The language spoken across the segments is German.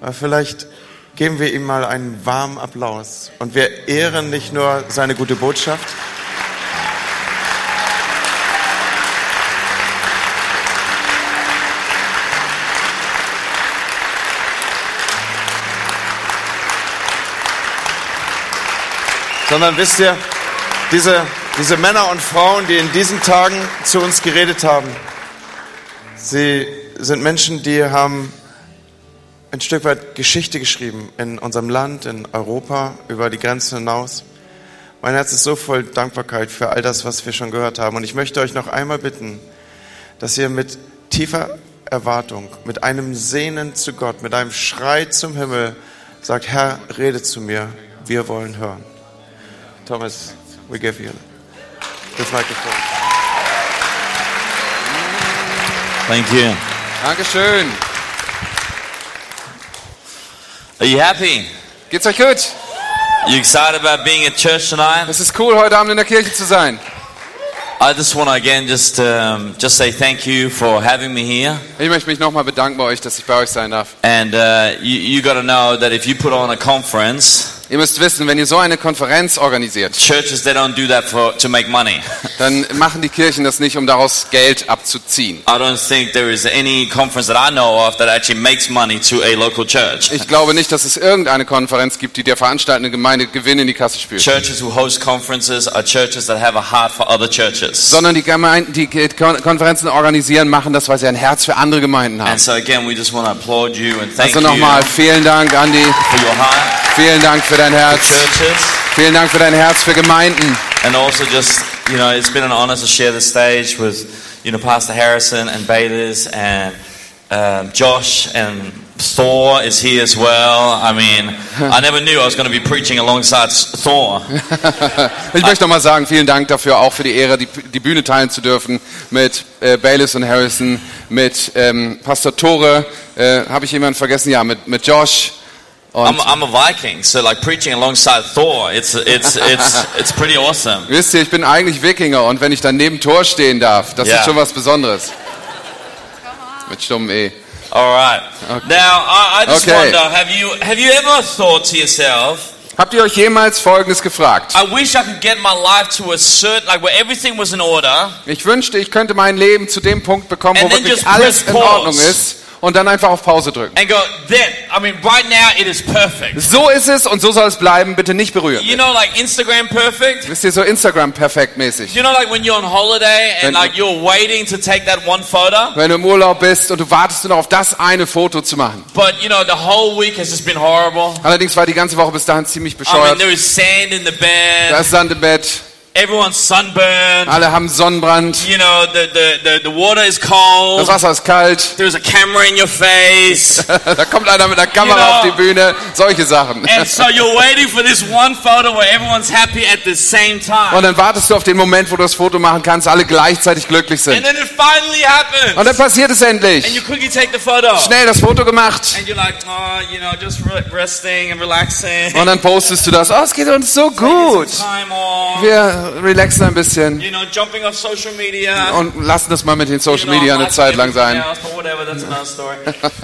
Aber vielleicht geben wir ihm mal einen warmen Applaus. Und wir ehren nicht nur seine gute Botschaft, sondern wisst ihr, diese, diese Männer und Frauen, die in diesen Tagen zu uns geredet haben, sie sind Menschen, die haben ein Stück weit Geschichte geschrieben in unserem Land, in Europa, über die Grenzen hinaus. Mein Herz ist so voll Dankbarkeit für all das, was wir schon gehört haben. Und ich möchte euch noch einmal bitten, dass ihr mit tiefer Erwartung, mit einem Sehnen zu Gott, mit einem Schrei zum Himmel sagt, Herr, rede zu mir, wir wollen hören. Thomas, we give you this microphone. Thank you. Dankeschön. Are you happy? Geht's euch gut? You excited about being at church tonight? Es ist cool, heute Abend in der Kirche zu sein. I just want to again just um, just say thank you for having me here. Ich möchte mich nochmal bedanken bei euch, dass ich bei euch sein darf. And uh, you, you got to know that if you put on a conference, Ihr müsst wissen, wenn ihr so eine Konferenz organisiert, churches they don't do that for to make money. dann machen die Kirchen das nicht, um daraus Geld abzuziehen. I don't think there is any conference that I know of that actually makes money to a local church. Ich glaube nicht, dass es irgendeine Konferenz gibt, die der veranstaltende Gemeinde Gewinn in die Kasse spült. Churches who host conferences are churches that have a heart for other churches. Sondern die Gemeinden, die Kon- Konferenzen organisieren, machen das, weil sie ein Herz für andere Gemeinden haben. And so again, we just want to applaud you and thank Also you nochmal vielen Dank, Andi. for your heart Vielen Dank für dein Herz. Vielen Dank für dein Herz für Gemeinden. And also just, you know, it's been an honor to share the stage with, you know, Pastor Harrison and Bayless and um, Josh and Thor is here as well. I mean, I never knew I was going to be preaching alongside Thor. Ich möchte nochmal sagen, vielen Dank dafür, auch für die Ehre, die, die Bühne teilen zu dürfen mit äh, Bayliss und Harrison, mit ähm, Pastor Tore, äh, habe ich jemanden vergessen? Ja, mit, mit Josh. I'm, I'm a Viking, so like preaching alongside Thor, it's, it's, it's, it's pretty awesome. wisst ihr, ich bin eigentlich Wikinger und wenn ich dann neben Tor stehen darf, das Ja. ist schon was Besonderes. Mit stummem E. All right. Now, I, I just Okay. wonder, have you, have you ever thought to yourself, Habt ihr euch jemals Folgendes gefragt? I wish I could get my life to a certain, like where everything was in order, Ich wünschte, ich könnte mein Leben zu dem Punkt bekommen, wo wirklich alles in Ordnung ist und dann einfach auf Pause drücken. and go, then, I mean, right now it is perfect. So ist es und so soll es bleiben, bitte nicht berühren. You know, like Instagram perfect? Wisst ihr, so Instagram perfekt mäßig. You know, like when you're on holiday and Wenn- like you're waiting to take that one photo, Wenn du im Urlaub bist und du wartest nur noch auf das eine Foto zu machen. but you know, the whole week has just been horrible. Allerdings war die ganze Woche bis dahin ziemlich I mean, bescheuert. there is sand in the Da bed, ist Sand im Bett, everyone's sunburned, alle haben Sonnenbrand, you know, the, the, the, the water is cold, das Wasser ist kalt, there's a camera in your face, da kommt einer mit der Kamera You know- auf die Bühne, solche Sachen. and so you're waiting for this one photo where everyone's happy at the same Und time. dann wartest du auf den Moment, wo du das Foto machen kannst, alle gleichzeitig glücklich And sind. then it finally happens. Und dann passiert es And endlich. you quickly take the photo. Schnell das Foto gemacht. And you're like, oh, you know, just re- resting and relaxing. Und dann postest du das. Oh, es geht uns so gut. Wir relaxen ein bisschen You know, jumping off social media. und lassen das mal mit den You Social know, Media eine Zeit lang sein. else,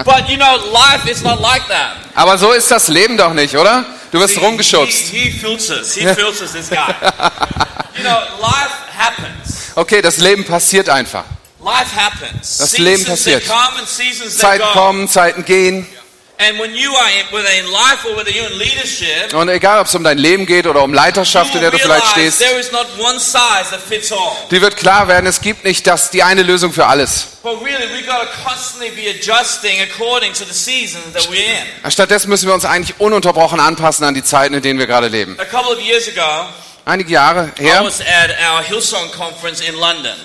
but you know, like. Aber so ist das Leben doch nicht, oder? Du wirst rumgeschubst. he, he filters. He filters you. Okay, das Leben passiert einfach. Life happens. Das Leben passiert. Zeiten kommen, Zeiten gehen. And when you are in, whether in life or whether you're in leadership, Und egal, ob es um dein Leben geht oder um Leiterschaft, in der du vielleicht stehst, there is not one size that fits all. die wird klar werden, es gibt nicht das, die eine Lösung für alles. But really, we got to constantly be adjusting according to the seasons that we're in. Stattdessen müssen wir uns eigentlich ununterbrochen anpassen an die Zeiten, in denen wir gerade leben. A couple of years ago, Einige Jahre I her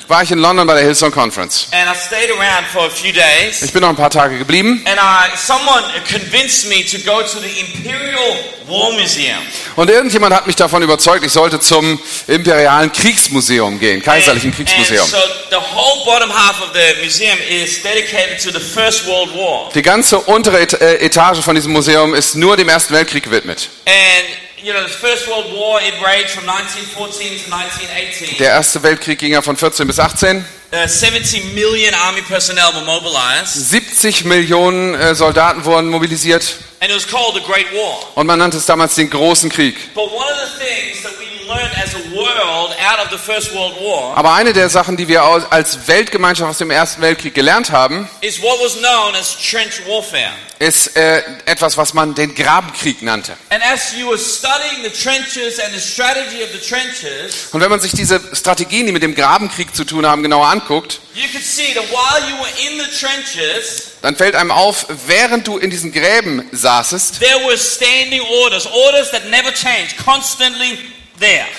war ich in London bei der Hillsong Conference. and I stayed around for a few days. Ich bin noch ein paar Tage geblieben And I, someone convinced me to go to the Imperial War Museum. und irgendjemand hat mich davon überzeugt, ich sollte zum Imperialen Kriegsmuseum gehen, Kaiserlichen Kriegsmuseum. And so the whole bottom half of the museum is dedicated to the First World War. Die ganze untere äh, Etage von diesem Museum ist nur dem Ersten Weltkrieg gewidmet. And you know, the First World War, it raged from 1914 to 1918. Der Erste Weltkrieg ging ja von 14 bis 18. Uh, 70 million army personnel were mobilized, 70 Millionen äh, Soldaten wurden mobilisiert and it was called the Great War. und man nannte es damals den großen Krieg. But one of the things that we learned as a world out of the First World War Aber eine der Sachen, die wir als Weltgemeinschaft aus dem Ersten Weltkrieg gelernt haben, is what was known as trench warfare. ist äh, etwas, was man den Grabenkrieg nannte. And as you were studying the trenches and the strategy of the trenches, Und wenn man sich diese Strategien, die mit dem Grabenkrieg zu tun haben, genauer anguckt, dann fällt einem auf, während du in diesen Gräben saßest,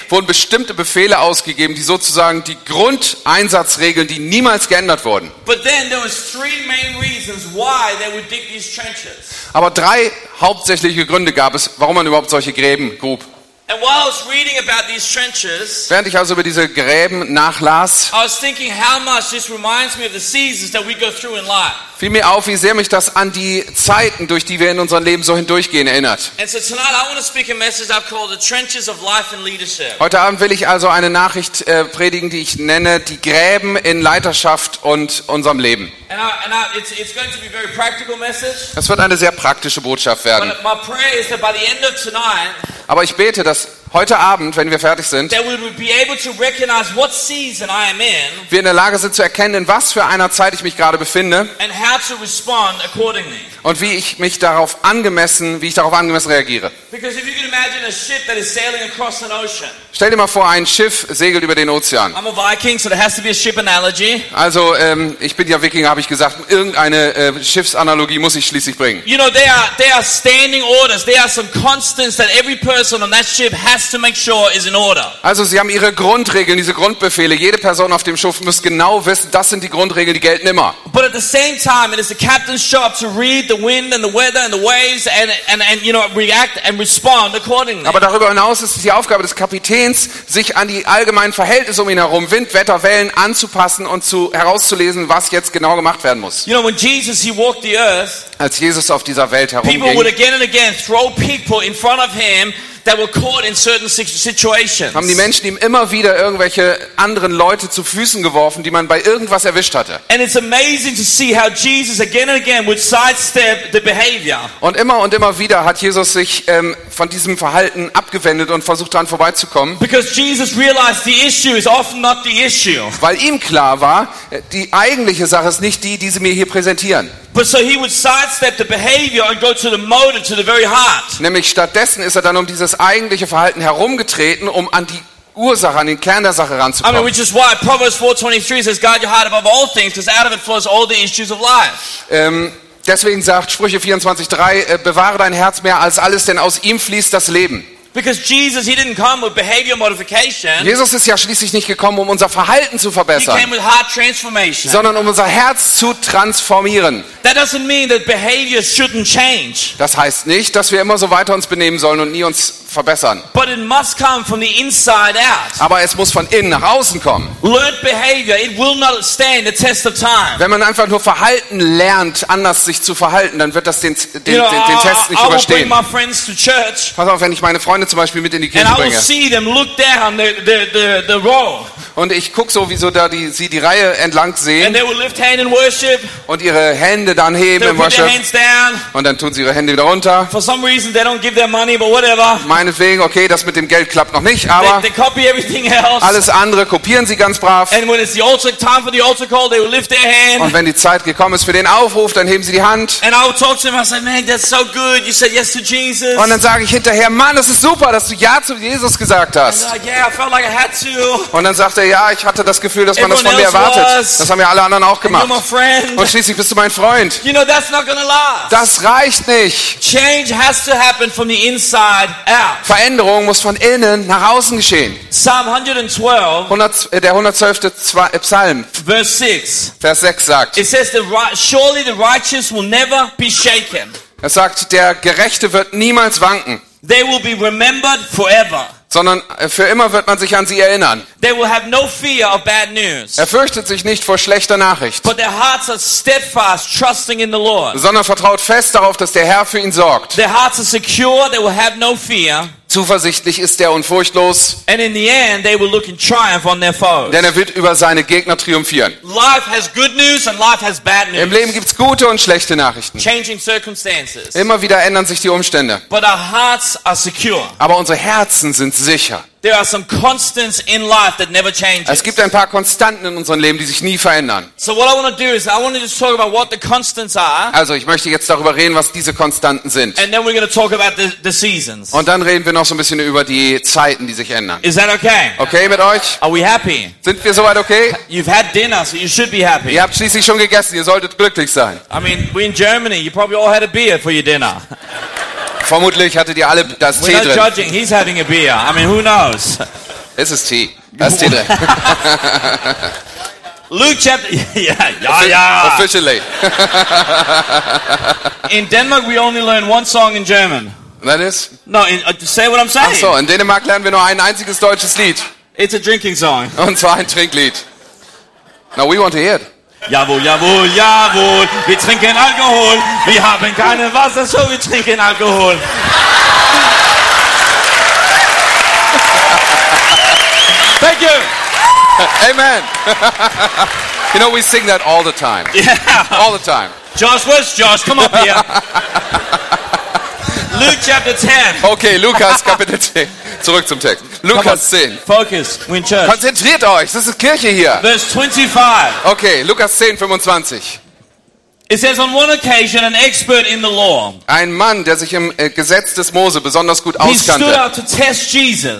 wurden bestimmte Befehle ausgegeben, die sozusagen die Grundeinsatzregeln, die niemals geändert wurden. Aber drei hauptsächliche Gründe gab es, warum man überhaupt solche Gräben grub. And while I was reading about these trenches, Während ich also über diese Gräben nachlas, I was thinking how much this reminds me of the seasons that we go through in life. fiel mir auf, wie sehr mich das an die Zeiten, durch die wir in unserem Leben so hindurchgehen, erinnert. And so tonight I want to speak a message I've called the trenches of life and leadership. Heute Abend will ich also eine Nachricht äh, predigen, die ich nenne, die Gräben in Leiterschaft und unserem Leben. And, I, and I, it's, it's going to be a very practical message. Das wird eine sehr praktische Botschaft werden. Aber ich bete, dass heute Abend, wenn wir fertig sind, wir in der Lage sind zu erkennen, in was für einer Zeit ich mich gerade befinde and how to respond accordingly. und wie ich mich darauf angemessen, wie ich darauf angemessen reagiere. Because if you can imagine a ship that is sailing across an ocean, Stell dir mal vor, ein Schiff segelt über den Ozean. I'm a Viking, so there has to be a ship analogy. Also, ähm, ich bin ja Wikinger, habe ich gesagt, irgendeine äh, Schiffsanalogie muss ich schließlich bringen. You know, there are, there are standing orders. There are some constants that every person on that ship has to make sure is in order. Also, sie haben ihre Grundregeln, diese Grundbefehle. Jede Person auf dem Schiff muss genau wissen, das sind die Grundregeln, die gelten immer. But at the same time, it is the captain's job to read the wind and the weather and the waves and, and, and you know, react and respond accordingly. Aber darüber hinaus ist es die Aufgabe des Kapitäns, sich an die allgemeinen Verhältnisse um ihn herum, Wind, Wetter, Wellen anzupassen und zu, herauszulesen, was jetzt genau gemacht werden muss. You know, when Jesus, he walked the earth, Als Jesus auf dieser Welt people would herumging, again and again throw people in front of him that were caught in certain si- situations. haben die Menschen ihm immer wieder irgendwelche anderen Leute zu Füßen geworfen, die man bei irgendwas erwischt hatte. And it's amazing to see how Jesus again and again would sidestep the behavior. Und immer und immer wieder hat Jesus sich ähm, von diesem Verhalten abgewendet und versucht daran vorbeizukommen, Because Jesus realized the issue is often not the issue. weil ihm klar war, äh, die eigentliche Sache ist nicht die, die sie mir hier präsentieren. But so he would sidestep the behavior and go to the motive, to the very heart. Nämlich stattdessen ist er dann um dieses eigentliche Verhalten herumgetreten, um an die Ursache, an den Kern der Sache I mean, ranzukommen. which is why Proverbs 4.23 says, guard your heart above all things, because out of it flows all the issues of life. Ähm, deswegen sagt Sprüche 24,3, äh, bewahre dein Herz mehr als alles, denn aus ihm fließt das Leben. Because Jesus, he didn't come with behavior modification. Jesus ist ja schließlich nicht gekommen, um unser Verhalten zu He verbessern, came with heart transformation. sondern um unser Herz zu transformieren. That doesn't mean that behavior shouldn't change. Das heißt nicht, dass wir immer so weiter uns benehmen sollen und nie uns verbessern. But it must come from the inside out. Aber es muss von innen nach außen kommen. Learned behavior, it will not stand the test of time. Wenn man einfach nur Verhalten lernt, anders sich zu verhalten, dann wird das den, den, den, You know, den Test nicht I will bring überstehen. my friends to church Pass auf, wenn ich meine Freunde zum Beispiel mit in die and Kirche I will bringe see them look down the, the, the, the row und ich gucke so, wie so da die, sie die Reihe entlang and sehen they will lift hand in worship. und ihre Hände dann heben They'll im put their Worship hands down. und dann tun sie ihre Hände wieder runter. For some reason, they don't give their money, but whatever. Meinetwegen, okay, das mit dem Geld klappt noch nicht, They, aber they copy everything else. alles andere kopieren sie ganz brav. And when it's the altar time for the altar call, they will lift their hand. Und wenn die Zeit gekommen ist für den Aufruf, dann heben sie die Hand. And I will talk to them. I say, man, that's so good. You said yes to Jesus. Und dann sage ich hinterher, Mann, das ist super, dass du Ja zu Jesus gesagt hast. like, yeah, like. Und dann sagt er, ja, ich hatte das Gefühl, dass man das von mir erwartet. was. Das haben ja alle anderen auch gemacht. Und schließlich bist du mein Freund. You know. Das reicht nicht. Veränderung muss von innen nach außen geschehen. Psalm 112, 100, äh, der 112. Zwei- äh, Psalm, verse 6. Vers 6 sagt, It says, the right, surely the righteous will never be shaken. es sagt, der Gerechte wird niemals wanken, They will be remembered forever. sondern äh, für immer wird man sich an sie erinnern. They will have no fear of bad news. Er fürchtet sich nicht vor schlechter Nachricht, But their hearts are steadfast, trusting in the Lord. sondern vertraut fest darauf, dass der Herr für ihn sorgt. Their hearts are secure. They will have no fear. Zuversichtlich ist er und furchtlos, And in the end, they will look in triumph on their foes. denn er wird über seine Gegner triumphieren. Life has good news and life has bad Im news. Leben gibt's gute und schlechte Nachrichten. Changing circumstances. Immer wieder ändern sich die Umstände. But our hearts are secure. Aber unsere Herzen sind sicher. There are some constants in life that never change. Es gibt ein paar Konstanten in unserem Leben, die sich nie verändern. So what I want to do is I want to just talk about what the constants are, Also ich möchte jetzt darüber reden, was diese Konstanten sind. and then we're going to talk about the, the seasons. Und dann reden wir noch so ein bisschen über die Zeiten, die sich ändern. Is that okay? Okay mit euch? Are we happy? Sind wir soweit okay? You've had dinner, so you should be happy. Ihr habt schließlich schon gegessen, ihr solltet glücklich sein. I mean, we're in Germany. You probably all had a beer for your dinner. Vermutlich hattet ihr alle das We're Tee not drin. judging. He's having a beer. I mean, who knows? Es ist Tee. Da ist Tee drin. Luke chapter. Yeah, yeah, yeah. Officially. In Denmark, we only learn one song in German. Dann ist? No, in, uh, say what I'm saying. Ach so, in Dänemark lernen wir nur ein einziges deutsches Lied. It's a drinking song. Und zwar ein Trinklied. Now we want to hear it. Jawohl, jawohl, jawohl. Wir trinken Alkohol. Wir haben keine Wasser, so wir trinken Alkohol. Thank you. Amen. you know, we sing that all the time. Yeah. All the time. Josh, where's Josh? Come up here. Luke chapter 10. Okay, Lukas Kapitel 10. Zurück zum Text. Lukas 10. Focus. We're in church. Konzentriert euch, das ist Kirche hier. Verse 25. Okay, Lukas 10, 25. It says, On one occasion, an expert in the law, Ein Mann, der sich im äh, Gesetz des Mose besonders gut auskannte,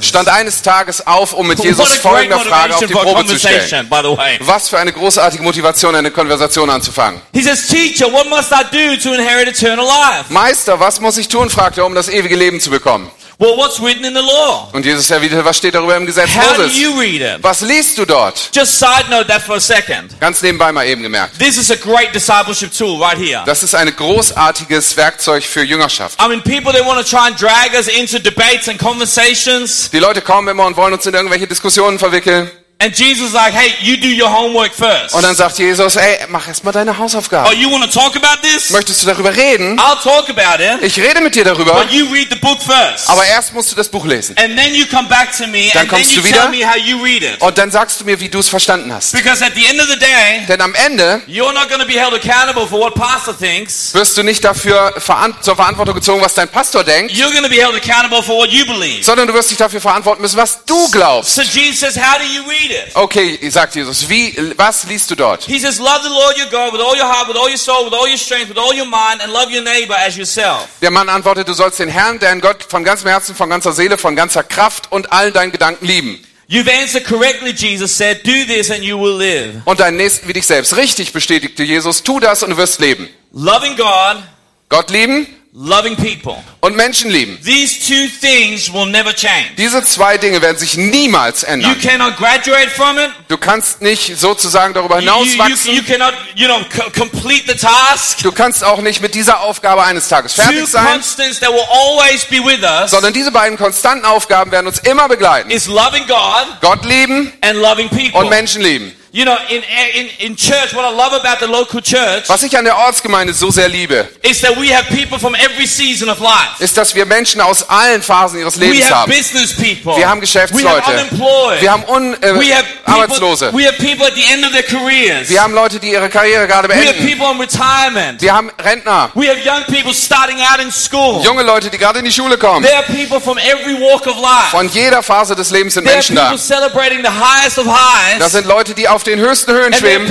stand eines Tages auf, um mit Jesus a great folgende Frage auf die Probe zu stellen. conversation, by the way. Was für eine großartige Motivation, eine Konversation anzufangen. He says, Teacher, what must I do to inherit eternal life? Meister, was muss ich tun, fragte er, um das ewige Leben zu bekommen. Well, what's written in the law? Und Jesus erwiderte, was steht darüber im Gesetz How do Moses? you read it? Was liest du dort? Just side note that for a second. Ganz nebenbei mal eben gemerkt. This is a great discipleship tool right here. Das ist ein großartiges Werkzeug für Jüngerschaft. I mean, people they want to try and drag us into debates and conversations, Die Leute kommen immer und wollen uns in irgendwelche Diskussionen verwickeln. And Jesus is like, "Hey, you do your homework first. Und dann sagt Jesus, ey, mach erst mal deine Oh, Hausaufgaben. you want to talk about this? Möchtest du darüber reden? I'll talk about it, Ich rede mit dir darüber, but you read the book first, aber erst musst du das Buch lesen. and then you come back to me, Dann and then kommst you du tell wieder. me how you read it. Und dann sagst du mir, wie du es verstanden hast. Because at the end of the day, Denn am Ende you're not going to be held accountable for what pastor thinks. wirst du nicht dafür zur Verantwortung gezogen, was dein Pastor denkt, You're going to be held accountable for what you believe. sondern du wirst dich dafür verantworten müssen, was du glaubst. So Jesus says, how do you read it? Okay, sagt Jesus, wie, was liest du dort? He says, love the Lord your God with all your heart, with all your soul, with all your strength, with all your mind, and love your neighbor as yourself. Der Mann antwortet, du sollst den Herrn, deinen Gott, von ganzem Herzen, von ganzer Seele, von ganzer Kraft und allen deinen Gedanken lieben. You've answered correctly, Jesus said, do this and you will live. Und deinen Nächsten wie dich selbst. Richtig bestätigte Jesus, tu das und du wirst leben. Loving God, Gott lieben loving people. und Menschen lieben. These two things will never change. Diese zwei Dinge werden sich niemals You ändern. cannot graduate from it. Du kannst nicht sozusagen darüber You, you, you, hinauswachsen. you cannot, you know, co- complete the task. Du kannst auch nicht mit dieser Aufgabe eines Tages Two fertig sein, constants that will always be with us sondern diese beiden konstanten Aufgaben werden uns immer begleiten. is loving God Gott lieben and loving people. und Menschen lieben. You know, in, in, in church, what I love about the local church Was ich an der Ortsgemeinde so sehr liebe, is that we have people from every season of life. ist, dass wir Menschen aus allen Phasen ihres We Lebens have haben. business people. Wir haben We Geschäftsleute. unemployed. Wir haben Un äh, we have people, Arbeitslose. We have people at the end of their careers. Wir haben Leute, die ihre Karriere gerade we have beenden. people on retirement. Wir haben Rentner. We have young people starting out in school. Junge Leute, die gerade in die Schule kommen. There are people from every walk of life. Von jeder Phase des Lebens sind There are Menschen people da. celebrating the highest of highs. Das sind Leute, die auf den höchsten Höhen schweben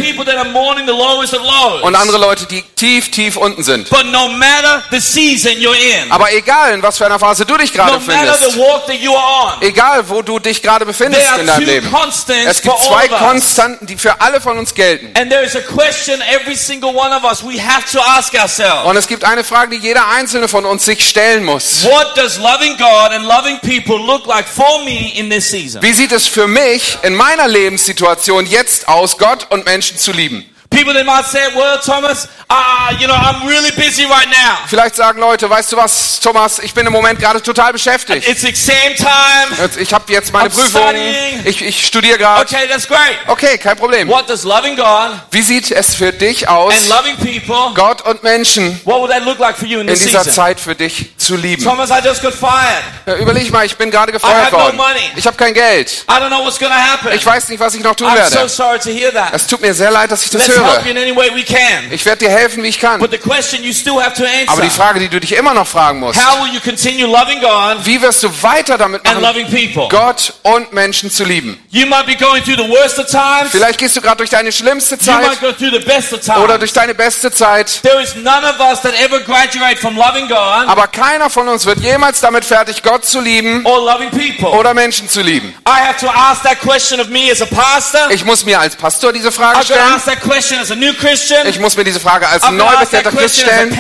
und andere Leute, die tief, tief unten sind. But no matter the season you're in, Aber egal, in was für einer Phase du dich gerade no are on, egal, wo du dich gerade befindest in deinem Leben, es gibt zwei. Konstanten, die für alle von uns gelten. Und es gibt eine Frage, die jeder einzelne von uns sich stellen muss. What does loving God and loving people look like for me in this season? Wie sieht es für mich in meiner Lebenssituation jetzt aus, Gott und Menschen zu lieben? People they might say, well, Thomas, uh, you know, I'm really busy right now. Vielleicht sagen Leute, weißt du was, Thomas, ich bin im Moment gerade total beschäftigt. It's exam time. Ich habe jetzt meine I'm Prüfung, studying. ich, ich studiere gerade. Okay, that's great. Okay, kein Problem. What does loving God Wie sieht es für dich aus, and loving people, Gott und Menschen what would that look like for you in in this dieser season? Zeit für dich zu lieben. Thomas, I just got fired. Überleg mal, ich bin gerade I gefeuert no worden. money. Ich habe kein Geld. I don't know what's going to happen. Ich weiß nicht, was ich noch tun I'm so werde. sorry to hear that. Es tut mir sehr leid, dass ich das Let's help höre. you in any way we can. Ich werde dir helfen, wie ich kann. But the question you still have to Aber die answer, Frage, die du dich immer noch fragen musst, how will you continue loving God wie wirst du weiter damit and machen, loving people? Gott und Menschen zu lieben? You might be going through the worst of times. Vielleicht gehst du gerade durch deine schlimmste You might Zeit go through the best of oder times. durch deine beste Zeit. There is none of us that ever graduate from loving God Aber keiner von uns wird jemals damit fertig, Gott zu lieben oder Menschen zu lieben. Ich muss mir als Pastor diese Frage stellen. Ich muss mir diese Frage als neubekehrter Christ stellen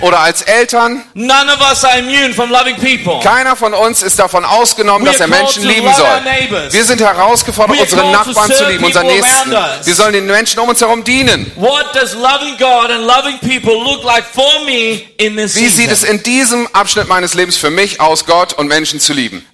oder als Eltern. Keiner von uns ist davon ausgenommen, dass er Menschen lieben soll. Wir sind herausgefordert, unsere Nachbarn zu lieben, unseren Nächsten. Wir sollen den Menschen um uns herum dienen. Wie sieht es in diesem Abschnitt meines Lebens für mich aus, Gott und Menschen zu lieben?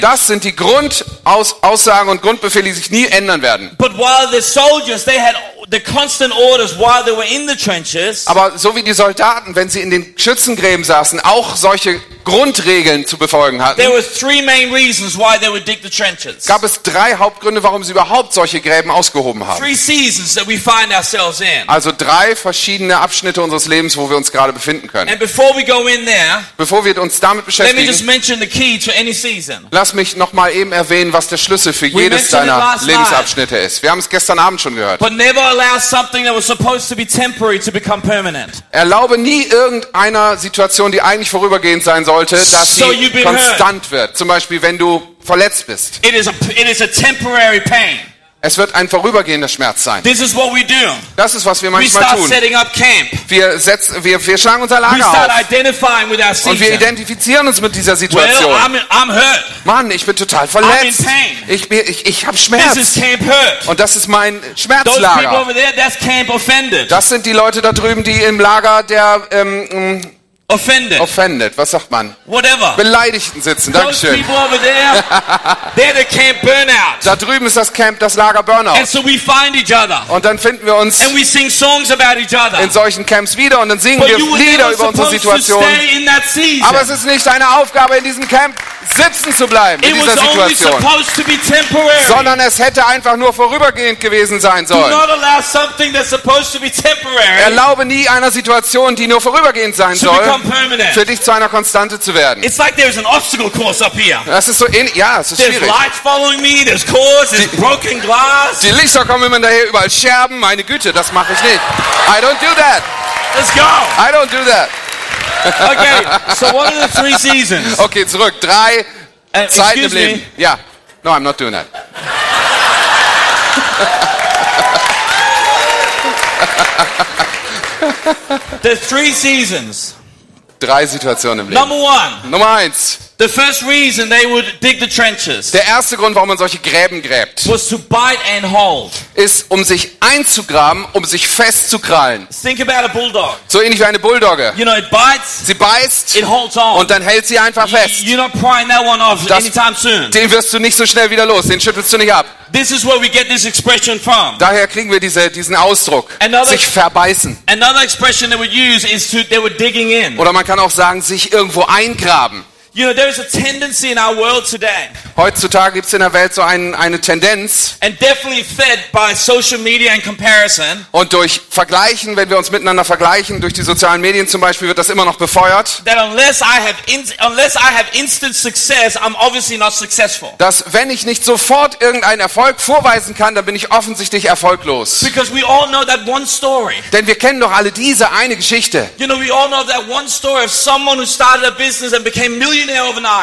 Das sind die Grundaussagen und Grundbefehle, die sich nie ändern werden. But while the soldiers, they had the constant orders while they were in the trenches. Aber so wie die Soldaten, wenn sie in den Schützengräben saßen, auch solche Grundregeln zu befolgen hatten, There were three main reasons why they would dig the trenches. gab es drei Hauptgründe, warum sie überhaupt solche Gräben ausgehoben haben. Three seasons that we find ourselves in. Also drei verschiedene Abschnitte unseres Lebens, wo wir uns gerade befinden können. And before we go in there, Bevor wir uns damit let me just beschäftigen, mention the key to any season. lass mich noch mal eben erwähnen, was der Schlüssel für jedes deiner Lebensabschnitte ist. Wir haben es gestern Abend schon gehört. But never allow something that was supposed to be temporary to become permanent. Erlaube nie irgendeiner Situation, die eigentlich vorübergehend sein sollte, dass So sie konstant wird. Zum Beispiel, wenn du verletzt bist. It is a, it is a temporary pain. Es wird ein vorübergehender Schmerz sein. This is what we do. Das ist, was wir We manchmal start tun. setting up camp. Wir, setzen, wir, wir schlagen unser We Lager start auf identifying with our und wir identifizieren uns mit dieser Well, Situation. I'm, I'm hurt. Mann, ich bin total I'm verletzt. in pain. Ich, ich, ich habe This is Schmerz. Camp Hurt. Und das ist mein Those people Schmerzlager. over there, that's Camp Offended. Das sind die Leute da drüben, die im Lager der ähm, Offended. offended, was sagt man? Whatever. Beleidigten sitzen. Those Dankeschön. people over there, they're the Camp Burnout. Da drüben ist das Camp, das Lager Burnout. And so we find each other. Und dann finden wir uns And we sing songs about each other. in solchen Camps wieder und dann singen But wir Lieder über unsere Situation. Aber es ist nicht deine Aufgabe, in diesem Camp sitzen zu bleiben, in dieser Situation. Sondern es hätte einfach nur vorübergehend gewesen sein sollen. Erlaube nie einer Situation, die nur vorübergehend sein soll, für dich zu einer Konstante zu werden. It's like there's an obstacle course up here. Das ist so ähnlich. Ja, es ist There's schwierig. lights following me, there's cords, there's broken glass. Die Lichter kommen immer daher, überall Scherben. Meine Güte, das mache ich nicht. I don't do that. Let's go. I don't do that. Okay, so what are the three seasons? Okay, zurück. Drei Uh, Zeiten im Leben. me. Ja. No, I'm not doing that. There's three seasons. Drei Situationen im Leben. Number one, Nummer eins. The first reason they would dig the trenches Der erste Grund, warum man solche Gräben gräbt, was to bite and hold. ist, um sich einzugraben, um sich festzukrallen. Think about a bulldog. So ähnlich wie eine Bulldogge. You know, it bites, Sie beißt it holds on. und dann hält sie einfach fest. You're not prying that one off Das- anytime soon. Den wirst du nicht so schnell wieder los, den schüttelst du nicht ab. This is where we get this expression from. Daher kriegen wir diese, diesen Ausdruck, Another- sich verbeißen. Another expression they would use is to they were digging in. Oder man kann auch sagen, sich irgendwo eingraben. You know, there's a tendency in our world today, Heutzutage gibt es in der Welt so ein, eine Tendenz and definitely fed by social media and comparison, und durch Vergleichen, wenn wir uns miteinander vergleichen, durch die sozialen Medien zum Beispiel, wird das immer noch befeuert, that unless I have in, unless I have instant success, I'm obviously not successful. dass wenn ich nicht sofort irgendeinen Erfolg vorweisen kann, dann bin ich offensichtlich erfolglos. Because we all know that one story. Denn wir kennen doch alle diese eine Geschichte You know, we all know that one story of someone who started a business and became millionaire.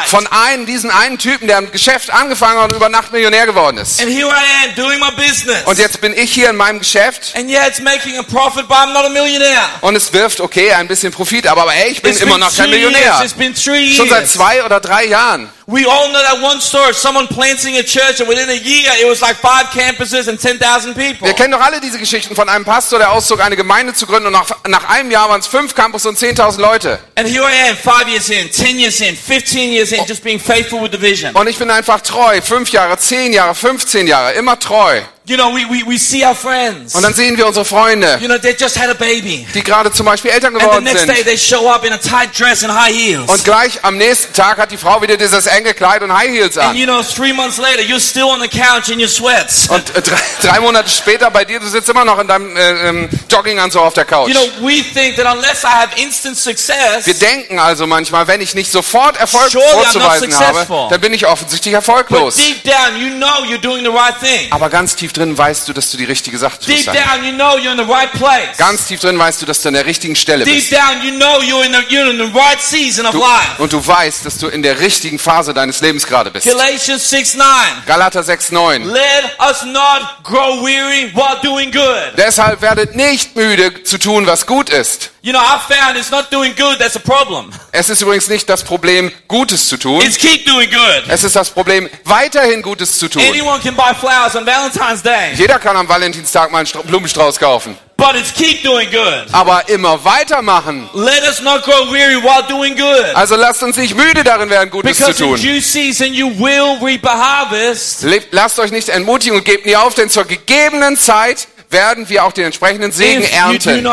Von einem, diesen einen Typen, der ein Geschäft angefangen hat und über Nacht Millionär geworden ist. And here I am doing my business. Und jetzt bin ich hier in meinem Geschäft And yeah, it's making a profit, but I'm not a millionaire. und es wirft, okay, ein bisschen Profit, aber, aber ey, ich bin It's immer noch kein. Millionär. It's been three Schon seit zwei oder drei Jahren. We all know that one story of someone planting a church and within a year it was like five campuses and 10,000 people. Wir kennen doch alle diese Geschichten von einem Pastor, der auszog, eine Gemeinde zu gründen und nach, nach einem Jahr waren es fünf Campus und 10.000 Leute. And here I am, five years in, 10 years in, 15 years in, just being faithful with the vision. Und ich bin einfach treu. Fünf Jahre, zehn Jahre, 15 Jahre, immer treu. You know, we, we, we see our friends. Und dann sehen wir unsere Freunde, You know, they just had a baby. die gerade zum Beispiel Eltern And the geworden next day sind. they show up in a tight dress and high heels. Und gleich am nächsten Tag hat die Frau wieder dieses enge Kleid und High Heels And an. you know, three months later, you're still on the couch in your sweats. Und äh, drei, drei Monate später bei dir, du sitzt immer noch in deinem äh, ähm, Jogginganzug auf der Couch. You know, we think that unless I have instant success, Wir denken also manchmal, wenn ich nicht sofort Erfolg vorzuweisen habe, dann bin ich offensichtlich but erfolglos. deep down you know you're doing the right thing. Aber ganz tief drin weißt du, dass du die richtige Sache tust. Deep down you know you're in the right place. Ganz tief drin weißt du, dass du an der richtigen Stelle Deep bist. down you know you're in the, you're in the right season of Du, life. und du weißt, dass du in der richtigen Phase deines Lebens gerade bist. Galatians 6 9. Galater 6,9. Let us not grow weary while doing good. Deshalb werdet nicht müde zu tun, was gut ist. You know, I found it's not doing good that's a problem. Es ist übrigens nicht das Problem, Gutes zu tun. It's keep doing good. Es ist das Problem, weiterhin Gutes zu tun. Anyone can buy flowers on Valentine's Day, Jeder kann am Valentinstag mal einen Stra- Blumenstrauß kaufen. but it's keep doing good. Aber immer weitermachen. Let us not grow weary while doing good. Also lasst uns nicht müde darin werden, Gutes zu Because in tun. due season you will reap a harvest. Lasst euch nicht entmutigen und gebt nie auf, denn zur gegebenen Zeit werden wir auch den entsprechenden Segen ernten,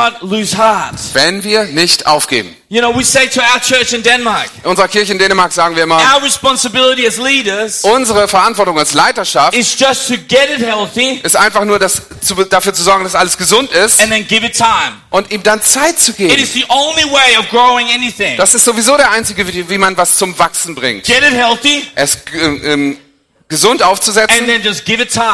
wenn wir nicht aufgeben. You know, we say to our church in unserer Kirche in Dänemark sagen wir immer, our responsibility as leaders unsere Verantwortung als Leiterschaft is just to get it healthy ist einfach nur das, dafür zu sorgen, dass alles gesund ist and then give it time. und ihm dann Zeit zu It geben. is the only way of growing anything. Das ist sowieso der einzige, wie, wie man was zum Wachsen bringt. Get it healthy Es ähm, ähm, gesund aufzusetzen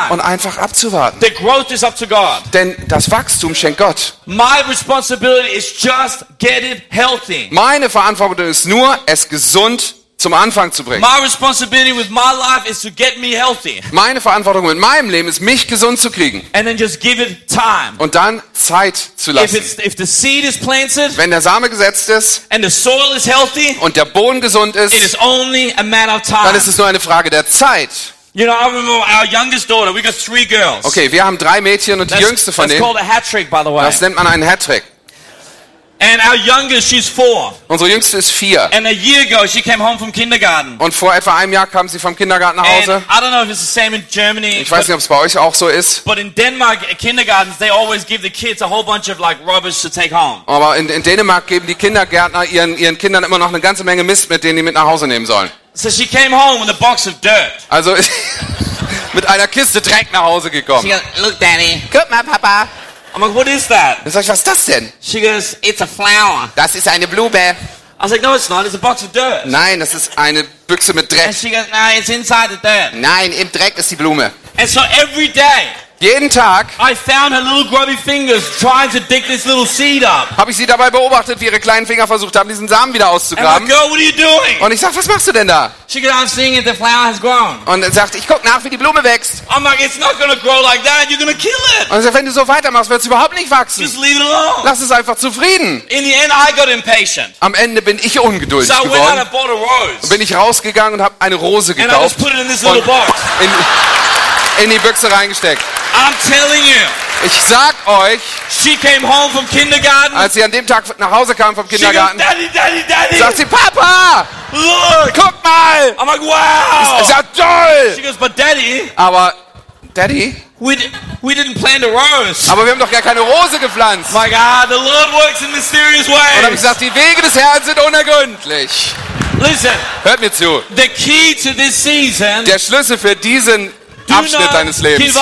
und einfach abzuwarten. The growth is up to God. Denn das Wachstum schenkt Gott. My responsibility is just get it healthy. Meine Verantwortung ist nur, es gesund zum Anfang zu bringen. My responsibility with my life is to get me healthy Meine Verantwortung mit meinem Leben ist, mich gesund zu kriegen and then just give it time. und dann Zeit zu lassen. it's if the seed is planted Wenn der Same gesetzt ist and the soil is healthy, und der Boden gesund it ist, is only a matter of dann ist es nur eine Frage der Zeit. You know, I remember our youngest daughter. We got three girls. Okay, wir haben drei Mädchen und die That's, jüngste von that's denen, called a hat trick, by the way. das nennt man einen Hattrick. And our youngest, she's four. Unsere jüngste ist vier. And a year ago, she came home from kindergarten. Und vor etwa einem Jahr kam sie vom Kindergarten nach And Hause. I don't know if it's the same in Germany, Ich weiß but, nicht, ob es bei euch auch so ist. but in Denmark, at kindergartens, they always give the kids a whole bunch of like rubbish to take home. Aber in, in Dänemark geben die Kindergärtner ihren, ihren Kindern immer noch eine ganze Menge Mist mit, den die mit nach Hause nehmen sollen. So she came home with a box of dirt. Also mit einer Kiste Dreck nach Hause She gekommen. goes, "Look, Daddy." Guck mal, Papa. I'm like, "What is that?" Dann sag ich, was ist das denn? She goes, "It's a flower." Das ist eine Blume. I was like, "No, it's not. It's a box of dirt." Nein, das ist eine Büchse mit Dreck. And she goes, "No, it's inside the dirt." Nein, im Dreck ist die Blume. And so every day, Jeden Tag habe ich sie dabei beobachtet, wie ihre kleinen Finger versucht haben, diesen Samen wieder auszugraben. Und ich sag, was machst du denn da? Und er sagt, ich guck nach, wie die Blume wächst. Und er sagt, wenn du so weitermachst, wird es überhaupt nicht wachsen. Just leave it alone. Lass es einfach zufrieden. In the end, I got impatient. Am Ende bin ich ungeduldig geworden. rose. Bin ich rausgegangen und habe eine Rose And I gekauft just put it in this little und box. in, in die Büchse reingesteckt. I'm telling you, Ich sag euch, she came home from kindergarten. als sie an dem Tag nach Hause kam vom She goes, Kindergarten, Daddy, Daddy, Daddy. sagt sie, Papa, Look. guck mal. I'm like, Ist wow. ja toll. She goes, but Daddy, Aber, Daddy, we, we didn't plant a rose. aber wir haben doch gar keine Rose gepflanzt. My God, the Lord works in mysterious Und dann habe ich ways. gesagt, die Wege des Herrn sind unergründlich. Listen, Hört mir zu. the key to this season, Der Schlüssel für diesen Abschnitt deines Lebens.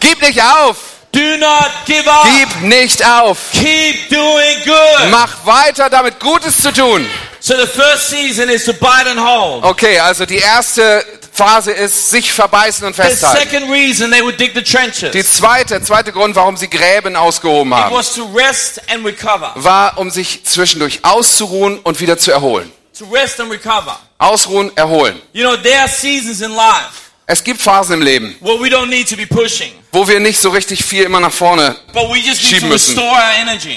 Gib nicht auf. Do not give up. Gib nicht auf. Keep doing good. Mach weiter damit Gutes zu tun. So the first season is to bite and hold. Okay, also die erste Phase ist sich verbeißen und The festhalten. second reason they would dig the Die trenches zweite, zweite Grund, warum sie Gräben ausgehoben it haben, was to rest and recover. war, um sich zwischendurch auszuruhen und wieder zu erholen. To rest and recover. Ausruhen, erholen. You know, there are seasons in life Es gibt Phasen im Leben, wo wir nicht so richtig viel immer nach vorne, Schieben müssen.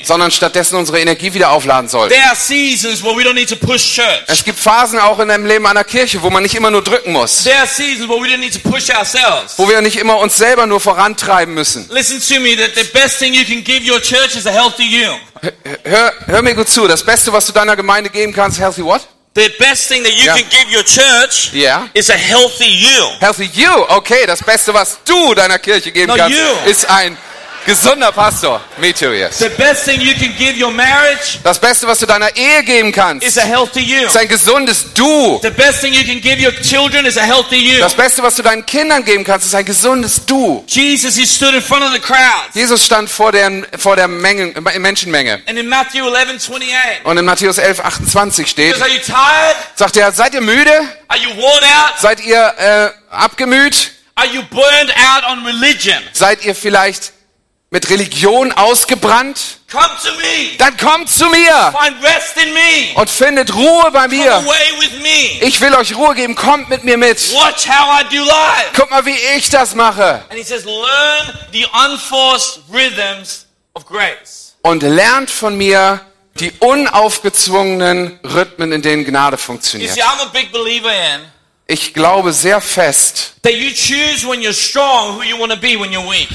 sondern stattdessen unsere Energie wieder aufladen sollten. Es gibt Phasen auch in dem Leben einer Kirche, wo man nicht immer nur drücken muss, There are seasons where we don't need to push ourselves. wo wir nicht immer uns selber nur vorantreiben müssen. Hör, hör mir gut zu, das Beste, was du deiner Gemeinde geben kannst, healthy what? The best thing that you Yeah. can give your church Ja. is a healthy you. Healthy you, okay, das Beste, was du deiner Kirche geben No, kannst, you. ist ein gesunder Pastor. Me too, yes. The best thing you can give your marriage Das Beste, was du deiner Ehe geben kannst, is a healthy you. ist ein gesundes Du. The best thing you can give your children is a healthy you. Das Beste, was du deinen Kindern geben kannst, ist ein gesundes Du. Jesus, he stood in front of the crowd. Jesus stand vor der, vor der Menge, Menschenmenge. And in Matthew 11, 28, Und in Matthäus 11, 28 he steht, Are you tired? sagt er, seid ihr müde? Are you worn out? Seid ihr äh, abgemüht? Are you burned out on religion? Seid ihr vielleicht mit Religion ausgebrannt? Come to me. Dann kommt zu mir und findet Ruhe bei mir. Ich will euch Ruhe geben, kommt mit mir mit. Watch how I do life. Guck mal, wie ich das mache. And he says, learn the unforced rhythms of grace. Und lernt von mir die unaufgezwungenen Rhythmen, in denen Gnade funktioniert. Ich glaube sehr fest,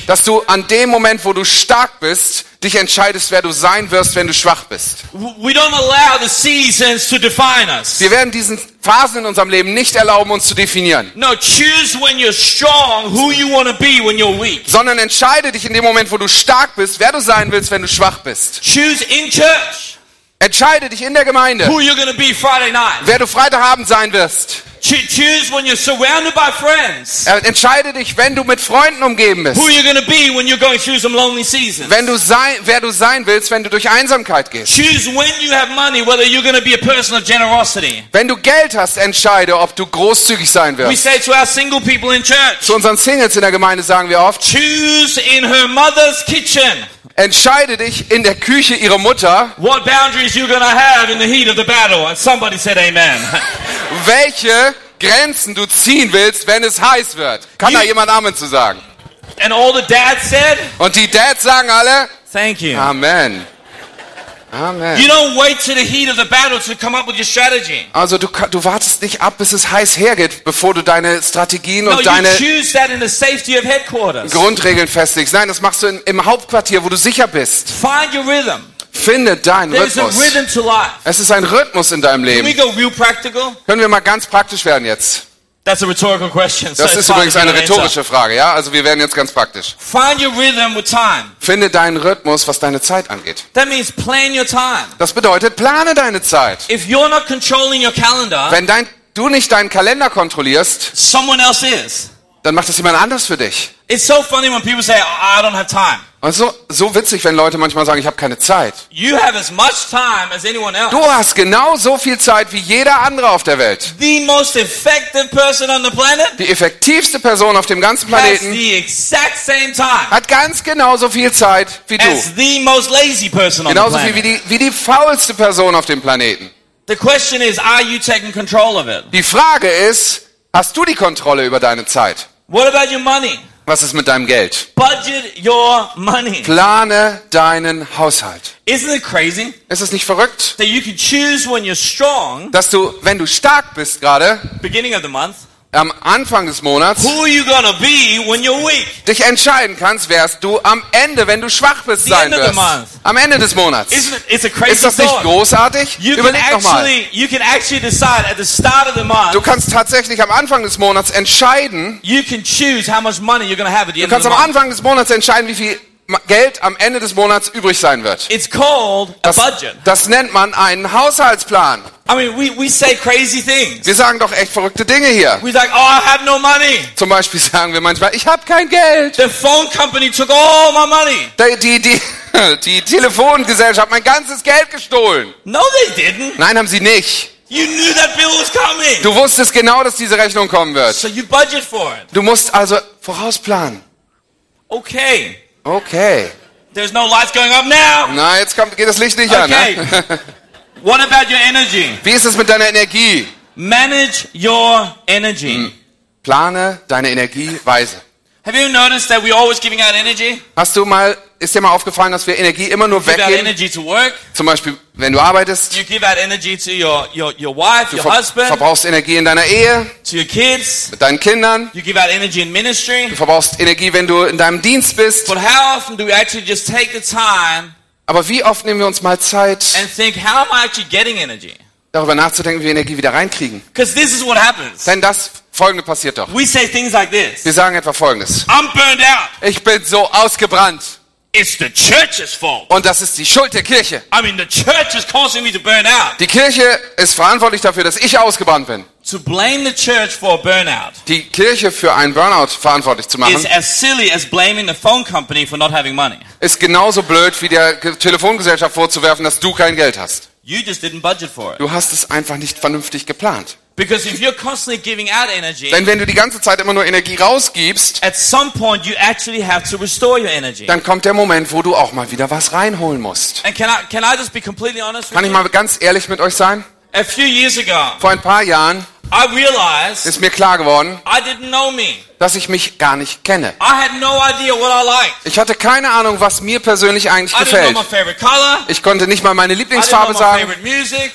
dass du an dem Moment, wo du stark bist, dich entscheidest, wer du sein wirst, wenn du schwach bist. We don't allow the seasons to define us. Wir werden diesen Phasen in unserem Leben nicht erlauben, uns zu definieren, No, choose when you're strong who you want to be when you're weak. sondern entscheide dich in dem Moment, wo du stark bist, wer du sein willst, wenn du schwach bist. Choose in church Entscheide dich in der Gemeinde, who you're going to be Friday night. wer du Freitagabend sein wirst. Cho- choose when you're surrounded by friends Äh, Entscheide dich, wenn du mit Freunden umgeben bist. who you're going to be when you're going through some lonely seasons. Wenn du sein, wer du sein willst, wenn du durch Einsamkeit gehst. Choose when you have money whether you're going to be a person of generosity. Wenn du Geld hast, entscheide, ob du großzügig sein We wirst. say to our single people in church, Zu unseren Singles in der Gemeinde sagen wir oft, choose in her mother's kitchen entscheide dich in der Küche ihrer Mutter, what boundaries you're going to have in the heat of the battle. And somebody said amen. welche Grenzen du ziehen willst, wenn es heiß wird. Kann da You- jemand Amen zu sagen? and all the dads said, Und die Dads sagen alle, thank you. Amen. Amen. You don't wait to the heat of the battle to come up with your strategy. Also du, du wartest nicht ab, bis es heiß hergeht, bevor du deine Strategien No, und deine. Grundregeln festlegst. Nein, das machst du in, im Hauptquartier, wo du sicher bist. Find your rhythm. Finde deinen Rhythmus. rhythm to life. Es ist ein Rhythmus in deinem Can we Leben. go real practical? Können wir mal ganz praktisch werden jetzt? That's a rhetorical question. so Das it's ist übrigens eine rhetorische Frage, ja? Also wir werden jetzt ganz praktisch. Find your rhythm with time. Finde deinen Rhythmus, was deine Zeit angeht. That means plan your time. Das bedeutet, plane deine Zeit. If you're not controlling your calendar, Wenn dein, du nicht deinen Kalender kontrollierst, someone else is. dann macht das jemand anders für dich. It's so funny when people say, oh, I don't have time. Und so, so witzig, wenn Leute manchmal sagen, ich habe keine Zeit. Du hast genau so viel Zeit wie jeder andere auf der Welt. Die effektivste Person auf dem ganzen Planeten hat ganz genauso viel Zeit wie du. Genauso viel wie die, wie die faulste Person auf dem Planeten. The question is, are you taking control of it? Die Frage ist, hast du die Kontrolle über deine Zeit? What about your money? Was ist mit deinem Geld? Budget your money. Plane deinen Haushalt. Isn't it crazy Ist es nicht verrückt, that you can choose when you're strong, dass du, wenn du stark bist gerade, beginning of the month, am Anfang des Monats, who are you gonna be when you're weak? dich entscheiden kannst, wärst du am Ende, wenn du schwach bist, sein wirst. Am Ende des Monats. Isn't it? It's a crazy Ist das nicht großartig? You can Überleg nochmal. actually, you can actually decide at the start of the month. Du kannst tatsächlich am Anfang des Monats entscheiden, You can choose how much money you're gonna have at the du kannst am. Anfang des Monats entscheiden, wie viel Geld am Ende des Monats übrig sein wird. It's called a Das, budget. das nennt man einen Haushaltsplan. I mean, we, we say crazy things. Wir sagen doch echt verrückte Dinge hier. We're like, oh, I have no money. Zum Beispiel sagen wir manchmal, ich habe kein Geld. The phone company took all my money. Die, die, die, die Telefongesellschaft hat mein ganzes Geld gestohlen. No, they didn't. Nein, haben sie nicht. You knew that bill was coming. Du wusstest genau, dass diese Rechnung kommen wird. So you budget for it. Du musst also vorausplanen. Okay. Okay. There's no lights going up now. Na, jetzt kommt, geht das Licht nicht an. Okay. Ne? What about your energy? Wie ist es mit deiner Energie? Manage your energy. Plane deine Energie weise. Have you noticed that we're always giving out energy? Hast du mal, ist dir mal aufgefallen, dass wir Energie immer nur weggeben? Zum Beispiel, wenn du arbeitest, You give out energy to your, your, your wife, du your ver husband, verbrauchst Energie in deiner Ehe, to your kids. mit deinen Kindern, You give out energy in ministry. du verbrauchst Energie, wenn du in deinem Dienst bist. But how often do we actually just take the time Aber wie oft nehmen wir uns mal Zeit and think, how am I actually getting energy? darüber nachzudenken, wie wir Energie wieder reinkriegen. Because this is what happens. Denn das folgende passiert doch. We say things like this Wir sagen etwa folgendes. I'm burned out. Ich bin so ausgebrannt It's the church's fault. und das ist die Schuld der Kirche. I mean, the church is causing me to burn out. Die Kirche ist verantwortlich dafür, dass ich ausgebrannt bin. To blame the church for a burnout Die Kirche für einen Burnout verantwortlich zu is machen, as silly as blaming the phone company for not having money. ist genauso blöd wie der Ge- Telefongesellschaft vorzuwerfen, dass du kein Geld hast. You just didn't budget for it. Du hast es einfach nicht vernünftig geplant. Because if you're constantly giving out energy, Denn wenn du die ganze Zeit immer nur Energie rausgibst, at some point you actually have to restore your energy. dann kommt der Moment, wo du auch mal wieder was reinholen musst. And can I can I just be completely honest with Kann ich you? mal ganz ehrlich mit euch sein? A few years ago, Vor ein paar Jahren ist mir klar geworden, I didn't know me. dass ich mich gar nicht kenne. I had no idea what I liked. Ich hatte keine Ahnung, was mir persönlich eigentlich I didn't know gefällt. my favorite color. Ich konnte nicht mal meine I didn't know Lieblingsfarbe my sagen,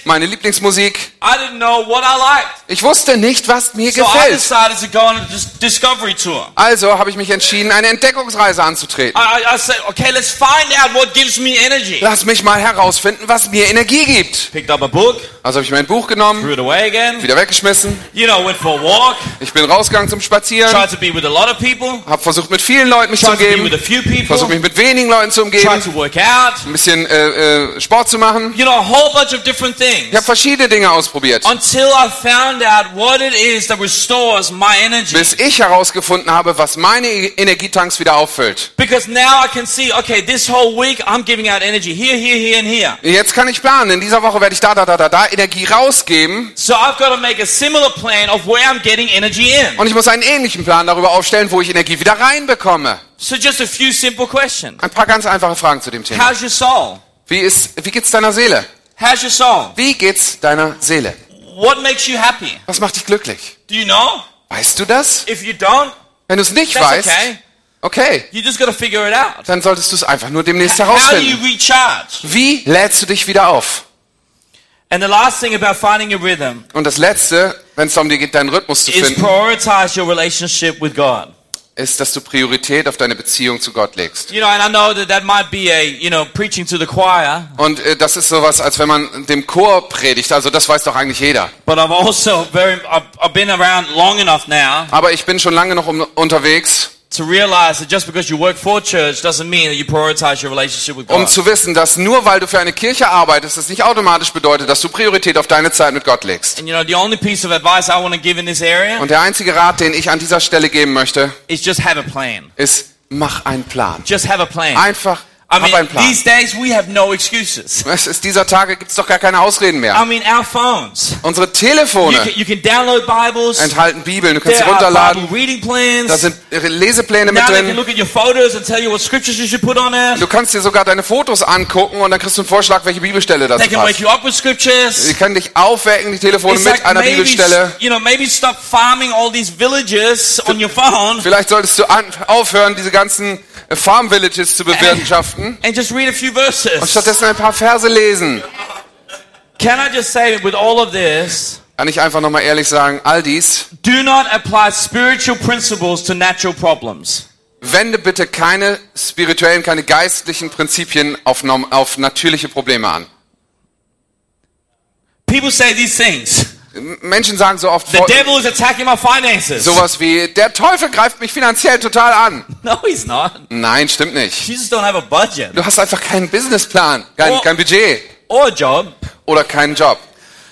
meine Lieblingsmusik. I didn't know what I liked. Ich wusste nicht, was mir gefällt. decided to go on a dis- discovery tour. Also habe ich mich entschieden, eine Entdeckungsreise anzutreten. I, I, I said, okay, let's find out what gives me energy. Lass mich mal herausfinden, was mir Energie gibt. Picked up a book, Also habe ich mein Buch genommen, threw it away again. wieder weggeschmissen. You know, went for a walk, Ich bin rausgegangen zum Spazieren, tried to be with a lot of people, habe versucht, mit vielen Leuten mich zu tried umgeben, few people, versucht, mich mit wenigen Leuten zu tried umgeben, to work out. ein bisschen äh, äh, Sport zu machen. You know, a whole bunch of different things. Ich habe verschiedene Dinge ausprobiert, Until I found out what it is that restores my energy. bis ich herausgefunden habe, was meine E- Energietanks wieder auffüllt. Because now I can see, okay, this whole week I'm giving out energy here, here, here, and here. Jetzt kann ich planen. In dieser Woche werde ich da, da, da, da, da Energie rausgeben. So I've got to make a similar plan of where I'm getting energy in. Und ich muss einen ähnlichen Plan darüber aufstellen, wo ich Energie wieder reinbekomme. So just a few simple questions. Ein paar ganz einfache Fragen zu dem Thema. How's your soul? Wie, ist, wie geht's deiner Seele? How's your soul? Wie geht's deiner Seele? What makes you happy? Was macht dich glücklich? Do you know? Weißt du das? If you don't, Wenn du es nicht weißt, okay. okay, You just got to figure it out. dann solltest du es einfach nur demnächst How do you herausfinden. recharge? Wie lädst du dich wieder auf? And the last thing about finding a rhythm Und das Letzte, wenn es darum geht, deinen Rhythmus zu finden, prioritize your relationship with God. ist, dass du Priorität auf deine Beziehung zu Gott legst. You know, and I know that that might be a, you know, preaching to the choir, Und äh, das ist sowas, als wenn man dem Chor predigt. Also das weiß doch eigentlich jeder. but I've also very, I've, I've been around long enough now Aber ich bin schon lange noch um, unterwegs, to realize that just because you work for church doesn't mean that you prioritize your relationship with um zu wissen, dass nur weil du für eine Kirche arbeitest, das nicht automatisch bedeutet, dass du Priorität auf deine Zeit mit Gott legst. And you know, the only piece of advice I want to give in this area Und der einzige Rat, den ich an dieser Stelle geben möchte, is just have a plan. ist, mach einen Plan. Just have a plan. Einfach, I hab einen mean, Plan. these days we have no excuses. Es ist dieser Tage, gibt's doch gar keine Ausreden I mehr. mean, our phones. Unsere You Telefone can, you can download Bibles. enthalten Bibeln, du kannst sie runterladen. Bible reading plans. Da sind Lesepläne mit Now they can drin. look at your photos and tell you what scriptures you should put on there. Du kannst dir sogar deine Fotos angucken und dann kriegst du einen Vorschlag, welche Bibelstelle dazu They can wake passt. you up with scriptures. Sie können dich aufwecken, die Telefone It's mit like einer maybe, Bibelstelle. you know, maybe stop farming all these villages on your phone Vielleicht solltest du aufhören, diese ganzen Farm Villages zu bewirtschaften and just read a few und verses. stattdessen ein paar Verse lesen. Can I just say, with all of this, Kann ich einfach nochmal ehrlich sagen, all dies, do not apply spiritual principles to natural problems. wende bitte keine spirituellen, keine geistlichen Prinzipien auf, auf natürliche Probleme an. People say these things. Menschen sagen so oft The devil is attacking my finances. sowas wie, der Teufel greift mich finanziell total an. No, he's not. Nein, stimmt nicht. Just don't have a budget Du hast einfach keinen Businessplan, kein, Oh. kein Budget or job. oder keinen Job.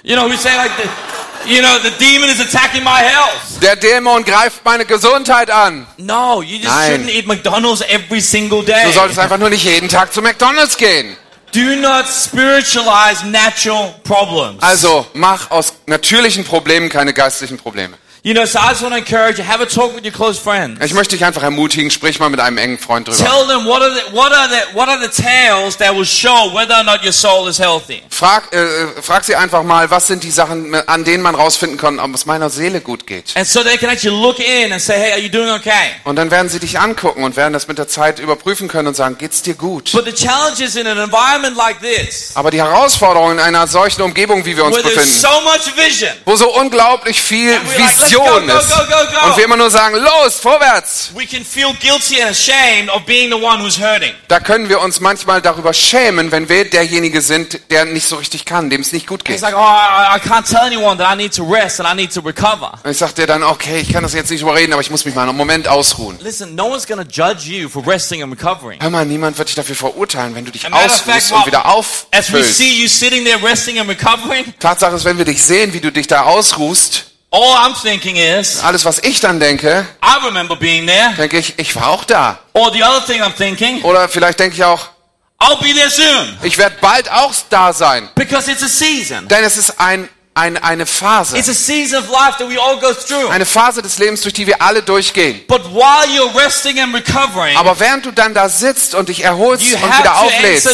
You know, we say like the, you know, the demon is attacking my health. Der Dämon greift meine Gesundheit an. No, you just Nein. shouldn't eat McDonald's every single day. Du solltest einfach nur nicht jeden Tag zu McDonald's gehen. Do not spiritualize natural problems. Also mach aus natürlichen Problemen keine geistlichen Probleme. You know, so I just want to encourage you, have a talk with your close friends. Ich möchte dich einfach ermutigen, sprich mal mit einem engen Freund drüber. Tell them what are the what are the what are the tales that will show whether or not your soul is healthy. Frag, äh, frag sie einfach mal, was sind die Sachen, an denen man rausfinden kann, ob es meiner Seele gut geht. And so they can actually look in and say, hey, are you doing okay? Und dann werden sie dich angucken und werden das mit der Zeit überprüfen können und sagen, geht's dir gut? But the challenge is in an environment like this, Aber die Herausforderung in einer solchen Umgebung, wie wir uns befinden, so much vision, wo so unglaublich viel let's Vision go, ist go, go, und wir immer nur sagen, los, vorwärts, We can feel guilty and ashamed of being the one who's hurting. da können wir uns manchmal darüber schämen, wenn wir derjenige sind, der nicht so richtig kann, dem es nicht gut geht. Like, oh, I, I can't tell anyone that I need to rest and I need to recover. Und ich sagte dann, okay, ich kann das jetzt nicht überreden, aber ich muss mich mal einen Moment ausruhen. Listen, no one's going to judge you for resting and recovering. Hör mal, niemand wird dich dafür verurteilen, wenn du dich ausruhst fact, und wieder auffüllst. see you sitting there resting and recovering, Tatsache ist, wenn wir dich sehen, wie du dich da ausruhst, all I'm thinking is, alles, was ich dann denke, I remember being there. denke ich, ich war auch da. Or the other thing I'm thinking, Oder vielleicht denke ich auch, I'll be there soon. ich werde bald auch da sein. Because it's a season. Denn es ist ein, ein, eine Phase. It's a season of life that we all go through. Eine Phase des Lebens, durch die wir alle durchgehen. But while you're resting and recovering, Aber während du dann da sitzt und dich erholst you und wieder auflädst,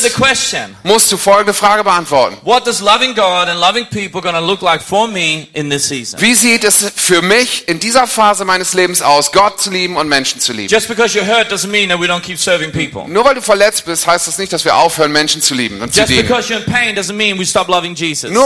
musst du folgende Frage beantworten. What does loving God and loving people going to look like for me in this season? Wie sieht es für mich in dieser Phase meines Lebens aus, Gott zu lieben und Menschen zu lieben? Just because you're hurt doesn't mean that we don't keep serving people. Nur weil du verletzt bist, heißt das nicht, dass wir aufhören, Menschen zu lieben und zu dienen. Nur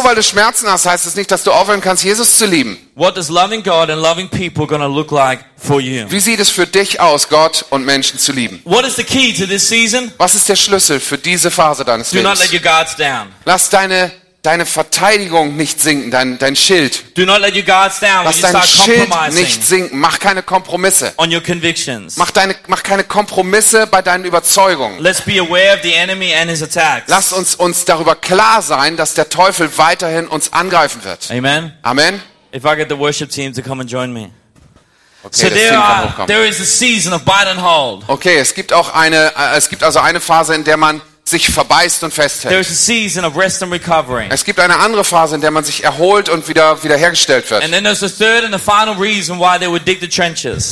weil du Schmerzen hast, heißt es nicht, dass du aufhören kannst, Jesus zu lieben. What does loving God and loving people to look like for you? Wie sieht es für dich aus, Gott und Menschen zu lieben? What is the key to this season? Was ist der Schlüssel für diese Phase deines Do not let Lebens? your guards down. Lass deine, deine Verteidigung nicht sinken, dein, dein Schild. Do not let your guards down Lass dein Schild nicht sinken. Mach keine Kompromisse. on your convictions. Mach, deine, mach keine Kompromisse bei deinen Überzeugungen. Let's be aware of the enemy and his attacks. Lass uns uns darüber klar sein, dass der Teufel weiterhin uns angreifen wird. Amen. Amen. If I get the worship team to come and join me. Okay, So there are, there is a season of bite and hold. Okay, es gibt auch eine, äh, es gibt also eine Phase, in der man sich verbeißt und festhält. Es gibt eine andere Phase, in der man sich erholt und wieder wiederhergestellt wird.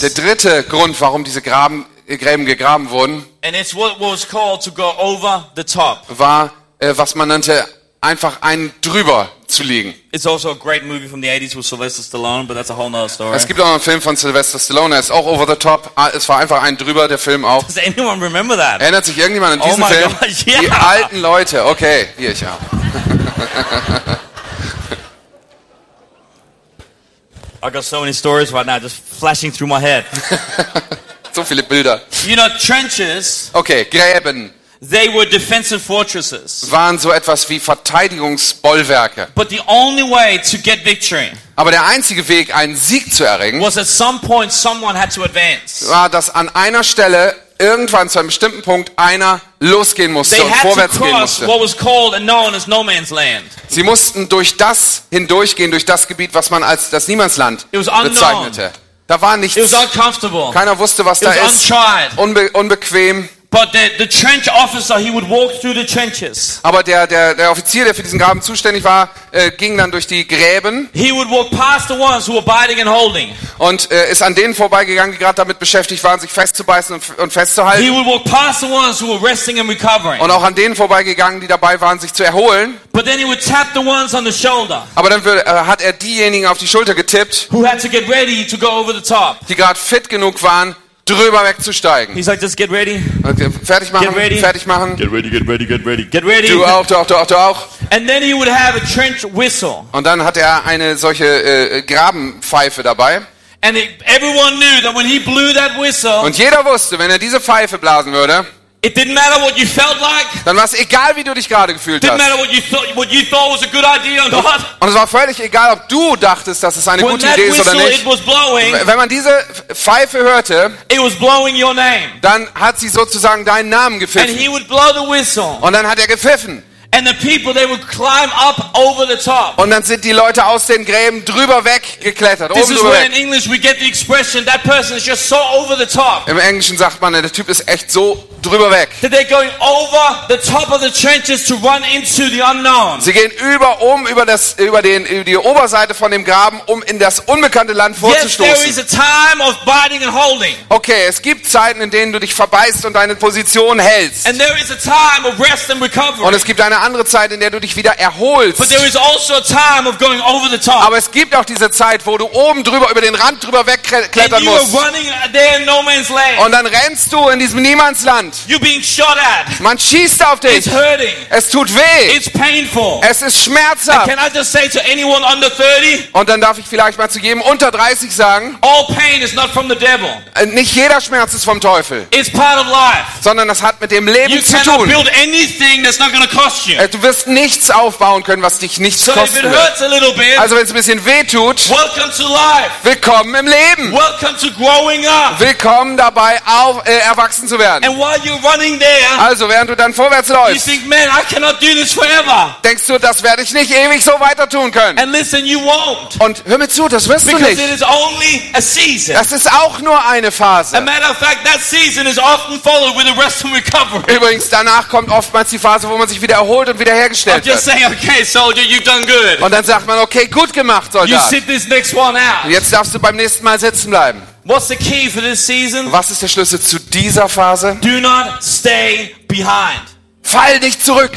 Der dritte Grund, warum diese Graben, äh, Gräben gegraben wurden, war, äh, was man nannte, einfach einen drüber zu liegen. It's also a great movie from the 80s with Sylvester Stallone. Es gibt auch einen Film von Sylvester Stallone, der ist auch over the top. Ah, Es war einfach ein drüber, der Film auch. Does anyone remember that? Erinnert sich irgendjemand an Oh diesen my Film? gosh, ja. Die alten Leute, okay, hier ich auch. I got so many stories right now just flashing through my head. So viele Bilder. You know, trenches, Okay, Gräben they were defensive fortresses. waren so etwas wie Verteidigungsbollwerke. But the only way to get victory Aber der einzige Weg, einen Sieg zu erringen, was at some point someone had to advance. war, dass an einer Stelle irgendwann zu einem bestimmten Punkt einer losgehen musste They und had to vorwärts gehen cross musste. what was called and known as no man's land. Sie mussten durch das hindurchgehen, durch das Gebiet, was man als das Niemandsland It was unknown. bezeichnete. Da war nichts. It was uncomfortable. Keiner wusste, was It da was ist. untried. Unbe unbequem. But the, the trench officer, he would walk through the trenches. Aber der, der, der Offizier, der für diesen Graben zuständig war, äh, ging dann durch die Gräben He would walk past the ones who were biting and holding. und äh, ist an denen vorbeigegangen, die gerade damit beschäftigt waren, sich festzubeißen und, und He festzuhalten. would walk past the ones who were resting and recovering. Und auch an denen vorbeigegangen, die dabei waren, sich zu erholen. But then he would tap the ones on the shoulder Aber dann würde, äh, hat er diejenigen auf die Schulter getippt, who had to get ready to go over the top. die gerade fit genug waren, drüber wegzusteigen. He's like, just get ready. Äh, fertig machen, Get ready. fertig machen. Get ready, get ready, get ready. Get ready. Du auch, du auch, du auch, du auch. And then he would have a trench whistle. Und dann hat er eine solche äh, Grabenpfeife dabei. And it, everyone knew that when he blew that whistle, Und jeder wusste, wenn er diese Pfeife blasen würde, it didn't matter what you felt like. dann war es egal, wie du dich gerade gefühlt hast. Und es war völlig egal, ob du dachtest, dass es eine When gute Idee ist oder nicht. blowing, Wenn man diese Pfeife hörte, it was blowing your name. dann hat sie sozusagen deinen Namen And gepfiffen. he would blow the whistle. Und dann hat er gepfiffen. And the people, they would climb up over the top. Und dann sind die Leute aus den Gräben drüber weggeklettert, This is drüber where in weg. English we get the expression, that person is just so over the top. Im Englischen sagt man, der Typ ist echt so drüber weg. That they're going over the top of the trenches to run into the unknown. Sie gehen über, um, über, das, über, den, über die Oberseite von dem Graben, um in das unbekannte Land Yes, there is vorzustoßen. a time of biting and holding. Okay, es gibt Zeiten, in denen du dich verbeißt und deine Position hältst. And there is a time of rest and Und recovery. es gibt eine eine andere Zeit, in der du dich wieder erholst. Also. Aber es gibt auch diese Zeit, wo du oben drüber, über den Rand drüber wegklettern you musst. no. Und dann rennst du in diesem Niemandsland. Man schießt auf dich. It's hurting. Es tut weh. It's painful. Es ist schmerzhaft. Can I just say to anyone under 30, Und dann darf ich vielleicht mal zu jedem unter 30 sagen, all pain is not from the devil. äh, nicht jeder Schmerz ist vom Teufel, It's part of life. sondern das hat mit dem You Leben zu cannot tun. You. Äh, Du wirst nichts aufbauen können, was dich nichts So kosten wird. a bit, Also wenn es ein bisschen weh tut, willkommen im Leben. Willkommen dabei, auf, äh, erwachsen zu werden. And while you're running there, Also während du dann vorwärts you läufst, think, denkst du, das werde ich nicht ewig so weiter tun können. And listen, you won't. Und hör mir zu, das wirst du Because it nicht. a. Das ist auch nur eine A Phase. matter of fact, that season is often followed with a rest and recovery. Übrigens, danach kommt oftmals die Phase, wo man sich wieder erholt und I'm wiederhergestellt wird. saying, okay, soldier, you've done good. Und dann sagt man, okay, gut gemacht, You Soldat. sit this next one out. Jetzt darfst du beim nächsten Mal sitzen bleiben. Was ist der Schlüssel zu dieser Phase? Do not stay behind. Fall nicht zurück.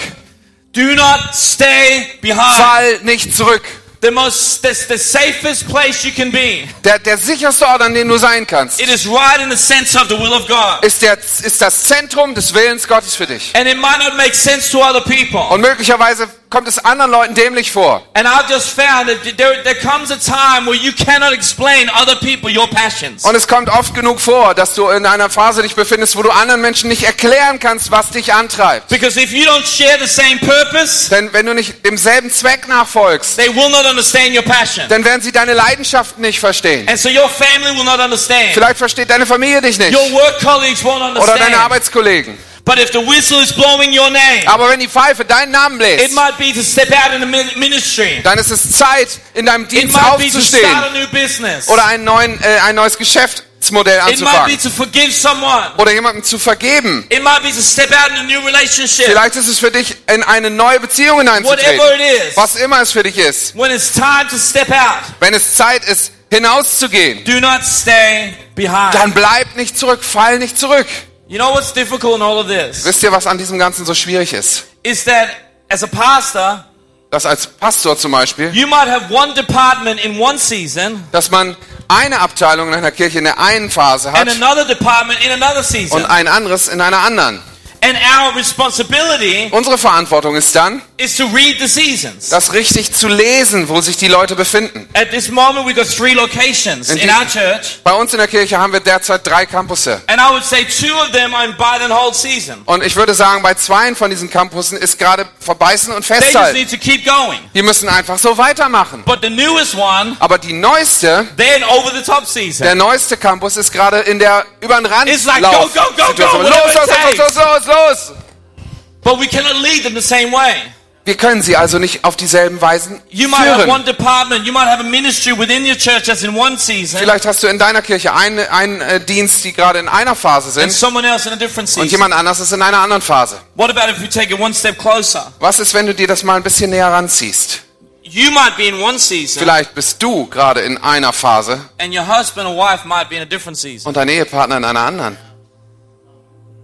Do not stay behind. Fall nicht zurück. The most, that's the safest place you can be. Der, der sicherste Ort, an dem du sein kannst, It is right in the center of the will of God. ist, der, ist das Zentrum des Willens Gottes für dich. And it might not make sense to other people. Und möglicherweise kommt es anderen Leuten dämlich vor. And I've just found that there, there comes a time where you cannot explain other people your passions. Und es kommt oft genug vor, dass du in einer Phase dich befindest, wo du anderen Menschen nicht erklären kannst, was dich antreibt. Because if you don't share the same purpose, Denn wenn du nicht demselben Zweck nachfolgst, they will not understand your passion. dann werden sie deine Leidenschaften nicht verstehen. And so your family will not understand. Vielleicht versteht deine Familie dich nicht. Your work colleagues won't Oder deine understand. Arbeitskollegen. But if the whistle is blowing your name, Aber wenn die Pfeife deinen Namen it bläst, might be to step out in the min- ministry. dann ist es Zeit, in deinem It Dienst might be to aufzustehen. start a new business. Oder einen neuen, äh, ein neues Geschäftsmodell It might be anzufangen. to forgive someone. Oder jemandem zu vergeben. It might be to step out in a new relationship. Vielleicht ist es für dich, in eine neue Beziehung Whatever hineinzutreten. it is. Was immer es für dich ist. When it's time to step out, Wenn es Zeit ist, hinauszugehen, do not stay behind. dann bleib nicht zurück, fall nicht zurück. You know what's difficult in all of this? Wisst ihr, was an diesem Ganzen so schwierig ist? Is that as a pastor, Dass als Pastor zum Beispiel, you might have one department in one season dass man eine Abteilung in einer Kirche in der einen Phase hat and another department in another season. und ein anderes in einer anderen. And our responsibility Unsere Verantwortung ist dann, is to read the seasons. das richtig zu lesen, wo sich die Leute befinden. At this moment, we've got three locations And in the- our church. Bei uns in der Kirche haben wir derzeit drei Campusse. And I would say two of them are in buy and hold season. Und ich würde sagen, bei zweien von diesen Campussen ist gerade verbeißen und They just festhalten. need to keep going. Die müssen einfach so weitermachen. But the newest one, Aber die neueste, they're in over the top season. der neueste Campus ist gerade in der über den Rand It's like, Lauf- go, go, go, go, Situation. Los, los, it los, los, los, los! But we cannot lead them the same way. Wir können sie also nicht auf dieselben Weisen You might have one führen. department, you might have a ministry within your church that's in one season, Vielleicht hast du in deiner Kirche einen, einen äh, Dienst, die gerade in einer Phase sind someone else in a different und jemand anders ist in einer anderen Phase. What about if we take it one step closer? Was ist, wenn du dir das mal ein bisschen näher ranziehst? You might be in one season, Vielleicht bist du gerade in einer Phase and your husband or wife might be in a different season. und dein Ehepartner in einer anderen.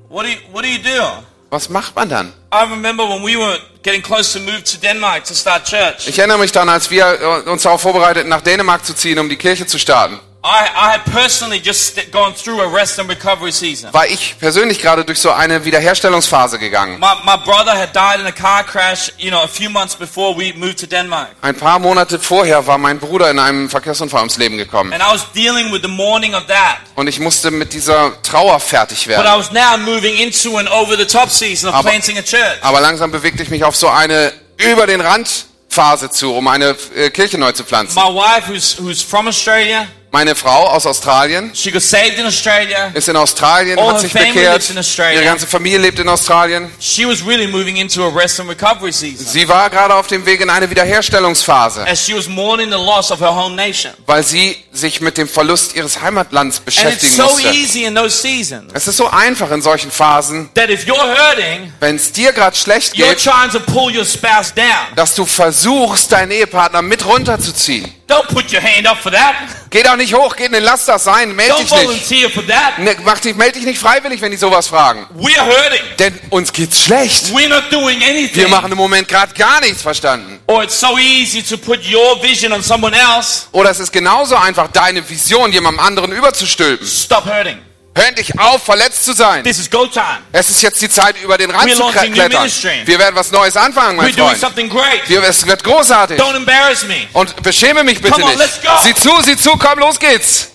What do you, what do you do? Was macht man dann? I remember when we were getting close to move to Denmark to start church. Ich erinnere mich dann, als wir äh, uns darauf vorbereiteten, nach Dänemark zu ziehen, um die Kirche zu starten, I, I had personally just st- gone through a rest and recovery season. war ich persönlich gerade durch so eine Wiederherstellungsphase gegangen. My, my brother had died in a car crash, you know, a few months before we moved to Denmark. Ein paar Monate vorher war mein Bruder in einem Verkehrsunfall ums Leben gekommen. And I was dealing with the mourning of that. Und ich musste mit dieser Trauer fertig But I werden. was now moving into an over the top season of Aber- planting a church. Aber langsam bewegte ich mich auf so eine über den Rand Phase zu, um eine äh, Kirche neu zu pflanzen. My wife, who's, who's from Australia, Meine Frau aus Australien she got saved in Australia. ist in Australien, All hat her sich family bekehrt. lives in Australia. Ihre ganze Familie lebt in Australien. She was really moving into a rest and recovery season Sie war gerade auf dem Weg in eine Wiederherstellungsphase, as she was mourning the loss of her home nation. weil sie sich mit dem Verlust ihres Heimatlands And it's beschäftigen so musste. easy in those seasons Es ist so einfach in solchen Phasen, that if you're hurting, wenn es dir gerade schlecht you're geht, trying to pull your spouse down. dass du versuchst, deinen Ehepartner mit runterzuziehen. Don't put your hand up for that. Geh doch nicht hoch, geh, lass das sein, meld Don't dich nicht. volunteer for that. Ne, mach dich, meld dich nicht freiwillig, wenn die sowas fragen. We're hurting. Denn uns geht's schlecht. We're not doing anything. Wir machen im Moment gerade gar nichts verstanden. Or it's so easy to put your vision on someone else. Oder es ist genauso einfach, deine Vision jemandem anderen überzustülpen. Stop hurting. Hör endlich auf, verletzt zu sein. This is go time. Es ist jetzt die Zeit, über den Rand We're zu klettern. Wir werden was Neues anfangen, mein We're doing Freund. something great. Wir, es wird großartig. Don't embarrass me. Und beschäme mich bitte Come on, nicht. let's go. Sieh zu, sieh zu, komm, los geht's.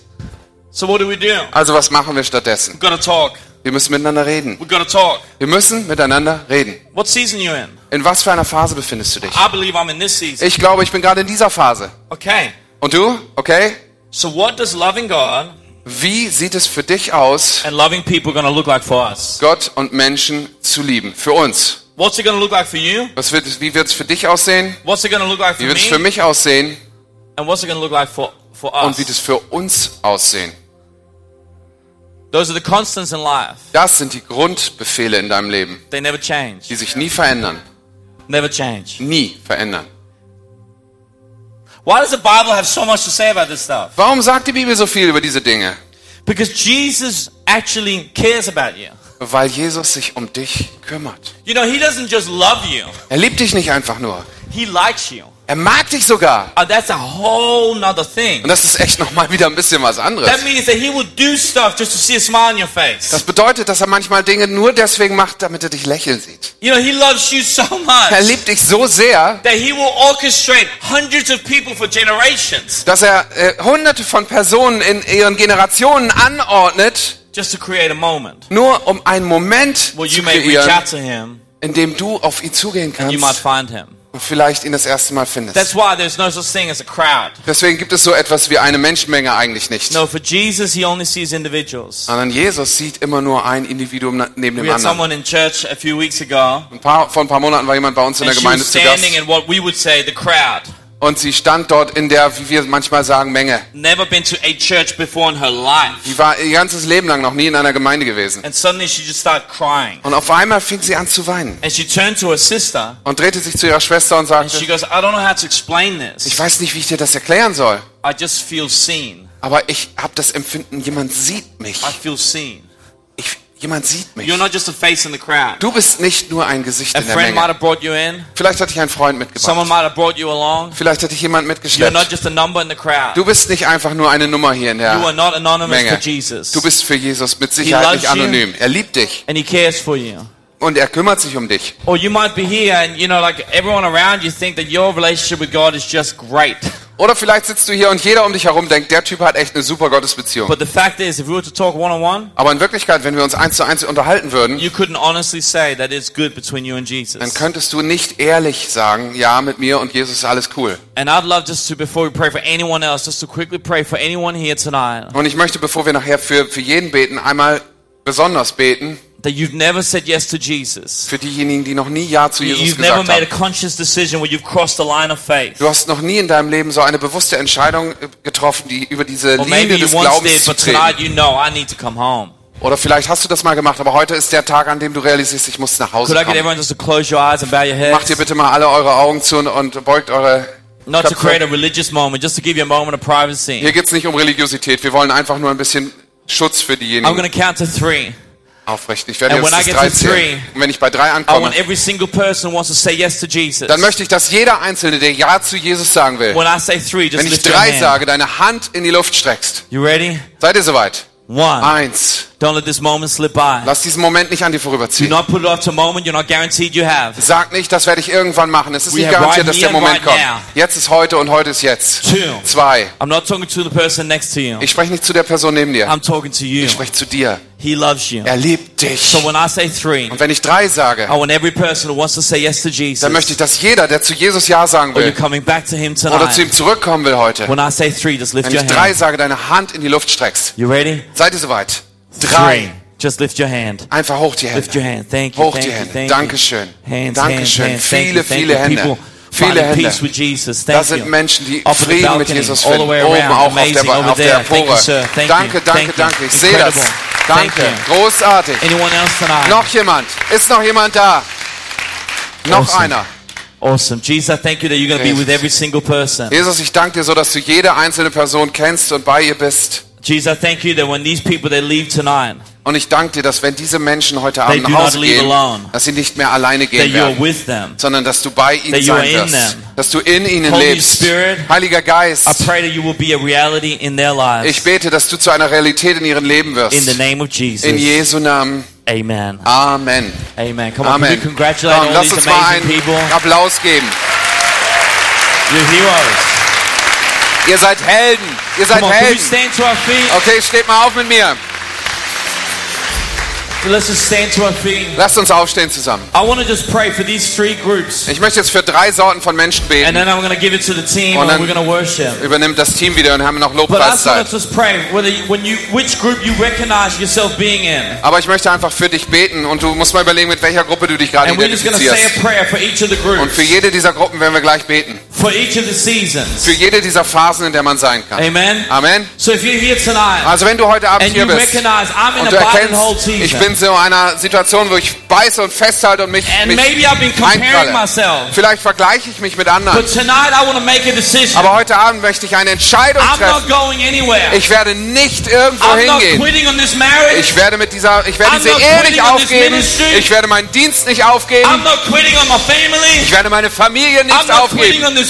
So what do we do? Also was machen wir stattdessen? We've got to talk. Wir müssen miteinander reden. We've got to talk. Wir müssen miteinander reden. What season you in? In was für einer Phase befindest du dich? I believe I'm in this season. Ich glaube, ich bin gerade in dieser Phase. Okay. Und du? Okay? So what does loving God Wie sieht es für dich aus, like us? Gott und Menschen zu lieben? Für uns. What's it look like for you? Was wird wie wird es für dich aussehen? What's it look like for Wie wird es für mich aussehen? And what's it look like for, for Und wie wird us? es für uns aussehen? Those are the constants in life. Das sind die Grundbefehle in deinem Leben, They never change. die sich nie verändern. Never change. Nie verändern. Why does the Bible have so much to say about this stuff? Warum sagt die Bibel so viel über diese Dinge? Because Jesus actually cares about you. Weil Jesus sich um dich kümmert. You know, He doesn't just love you, Er liebt dich nicht einfach nur. He likes you. Er mag dich sogar. Uh, that's a whole nother thing. Und das ist echt nochmal wieder ein bisschen was anderes. That means that He will do stuff just to see a smile on your face. Das bedeutet, dass er manchmal Dinge nur deswegen macht, damit er dich lächeln sieht. You know, He loves you so Er much liebt dich so sehr, that He will orchestrate hundreds of people for generations dass er äh, hunderte von Personen in ihren Generationen anordnet, just to create a moment nur um einen Moment where zu kreieren, in dem du auf ihn zugehen and you might kannst find Him. Vielleicht ihn das erste Mal findest. That's why there's no such thing as a crowd. Deswegen gibt es so etwas wie eine Menschenmenge eigentlich nicht. No, for Jesus, He only sees individuals. Sondern Jesus sieht immer nur ein Individuum neben dem We had anderen. someone in church a few weeks ago, Ein paar, vor ein paar Monaten war jemand bei uns in der Gemeinde zu Gast standing in what we would say the crowd. Und sie stand dort in der, wie wir manchmal sagen, Menge. Never been to a church before in her life. Die war ihr ganzes Leben lang noch nie in einer Gemeinde gewesen. And suddenly she just started crying. Und auf einmal fing sie an zu weinen And she turned to her sister und drehte sich zu ihrer Schwester und and she sagte, goes, I don't know how to explain ich this. weiß nicht, wie ich dir das erklären soll, I just feel seen. aber ich habe das Empfinden, jemand sieht mich. I feel seen. Jemand sieht mich. You're not just a face in the crowd. Du bist nicht nur ein Gesicht A in der friend might Menge. have brought you in. Vielleicht hat dich ein Freund Someone mitgebracht. might have brought you along. Vielleicht hat dich jemand You're not mitgeschleppt. just a number in the crowd. Du bist nicht einfach nur eine Nummer hier in You are der not anonymous Menge. for Jesus. Du bist für Jesus mit Sicherheit nicht you. anonym. Er liebt dich And he cares for you. Und er kümmert sich um dich. Or you might be here and you know, like everyone around you think that your relationship with God is just great. Oder vielleicht sitzt du hier und jeder um dich herum denkt, der Typ hat echt eine super Gottesbeziehung. But the fact is, if we were to talk one on one, Aber in Wirklichkeit, wenn wir uns eins zu eins unterhalten würden, you couldn't honestly say that it's good between you and dann Jesus. könntest du nicht ehrlich sagen, ja, mit mir und Jesus ist alles cool. And I'd love just to, before we pray for anyone else, just to quickly pray for anyone here tonight Und ich möchte, bevor wir nachher für, für jeden beten, einmal besonders beten that you've never said yes to Jesus. für diejenigen, die noch nie Ja zu Jesus You've never gesagt made a conscious decision where you've crossed the line of faith. Du hast noch nie in deinem Leben so eine bewusste Entscheidung äh, getroffen, die über diese Or Linie you des Glaubens did, zu treten. you know I need to come home. Oder vielleicht hast du das mal gemacht, aber heute ist der Tag, an dem du realisierst, ich muss nach Hause Could kommen. everyone just to close your eyes and bow your Macht ihr bitte mal alle eure Augen zu und- und beugt eure Not to Köpfe. create a religious moment, just to give you a moment of privacy. Hier geht's nicht um Religiosität. Wir wollen einfach nur ein bisschen Schutz für I'm diejenigen going to count to three. Aufrichten. Ich werde And jetzt bis drei zählen. Und wenn ich bei drei ankomme, yes dann möchte ich, dass jeder Einzelne, der Ja zu Jesus sagen will, three, wenn ich drei sage, deine Hand in die Luft streckst. Seid ihr soweit? One. Eins. Don't let this moment slip by. Lass diesen Moment nicht an dir Do vorüberziehen. not put it off to a moment you're not guaranteed you have. Sag nicht, das werde ich irgendwann machen. Es ist We nicht garantiert, right dass der Moment right kommt. now. Jetzt ist heute und heute ist jetzt. Two. Zwei. I'm not talking to the person next to you. Ich spreche nicht zu der Person neben dir. I'm talking to you. Ich spreche zu dir. He loves you. Er liebt dich. So when I say three, Und wenn ich drei sage, I want every person who wants to say yes to Jesus. dann möchte ich, dass jeder, der zu Jesus Ja sagen will coming back to him oder zu ihm tonight. zurückkommen will heute, When I say three, just lift wenn your ich drei hand. sage, deine Hand in die Luft streckst. You ready? Seid ihr soweit? Drei. Just lift your hand. Einfach hoch die Lift Hände. your hand. Thank you. Hoch Thank die. Hände. You. Dankeschön. Hands, Dankeschön. hands, Viele, viele. Hände. People Viele Hände. Das sind. Menschen, die Frieden mit Jesus finden. Oben auch auf der, auf der Empore. Danke, danke, danke. Ich sehe das. Danke. Großartig. Noch jemand? Ist noch jemand da? Noch einer. Awesome. Jesus, thank you that you're going to be with every single person. Jesus, ich danke dir so, dass du jede einzelne Person kennst und bei ihr bist. Jesus, I thank you that when these people they leave tonight, Und ich danke dir, dass wenn diese Menschen heute Abend nach Hause gehen, alone. dass sie nicht mehr alleine gehen werden, them. sondern dass du bei ihnen That you are sein in wirst, them. dass du in ihnen Holy lebst. Spirit, Heiliger Geist, be ich bete, dass du zu einer Realität in ihrem Leben wirst. In the name of Jesus. In Jesu Namen. Amen. Amen. Amen. Come on, Amen. congratulate Komm, all lass uns mal einen people? Applaus geben. You're heroes. Ihr seid Helden. Ihr seid on, Helden. Okay, steht mal auf mit mir. Let's just stand to our feet. Lasst uns aufstehen zusammen. I want to just pray for these three groups. Ich möchte jetzt für drei Sorten von Menschen beten. Und dann-. Übernimmt das Team wieder und haben noch Lobpreiszeit. Aber ich möchte einfach für dich beten und du musst mal überlegen, mit welcher Gruppe du dich gerade identifizierst. Und für jede dieser Gruppen werden wir gleich beten. For each of the seasons. Für jede dieser Phasen, in der man sein kann. Amen. Amen. So if you're here tonight Also wenn du heute Abend hier bist und du erkennst, ich bin so in einer Situation, wo ich beiße und festhalte und mich, mich einkralle. Vielleicht vergleiche ich mich mit anderen. but tonight I want to make a decision. Aber heute Abend möchte ich eine Entscheidung I'm treffen. not going anywhere. Ich werde nicht irgendwo I'm not hingehen. quitting on this marriage. Ich werde mit dieser, ich werde I'm diese Ehe nicht aufgeben. Ich werde meinen Dienst nicht aufgeben. Ich werde meine Familie nicht aufgeben.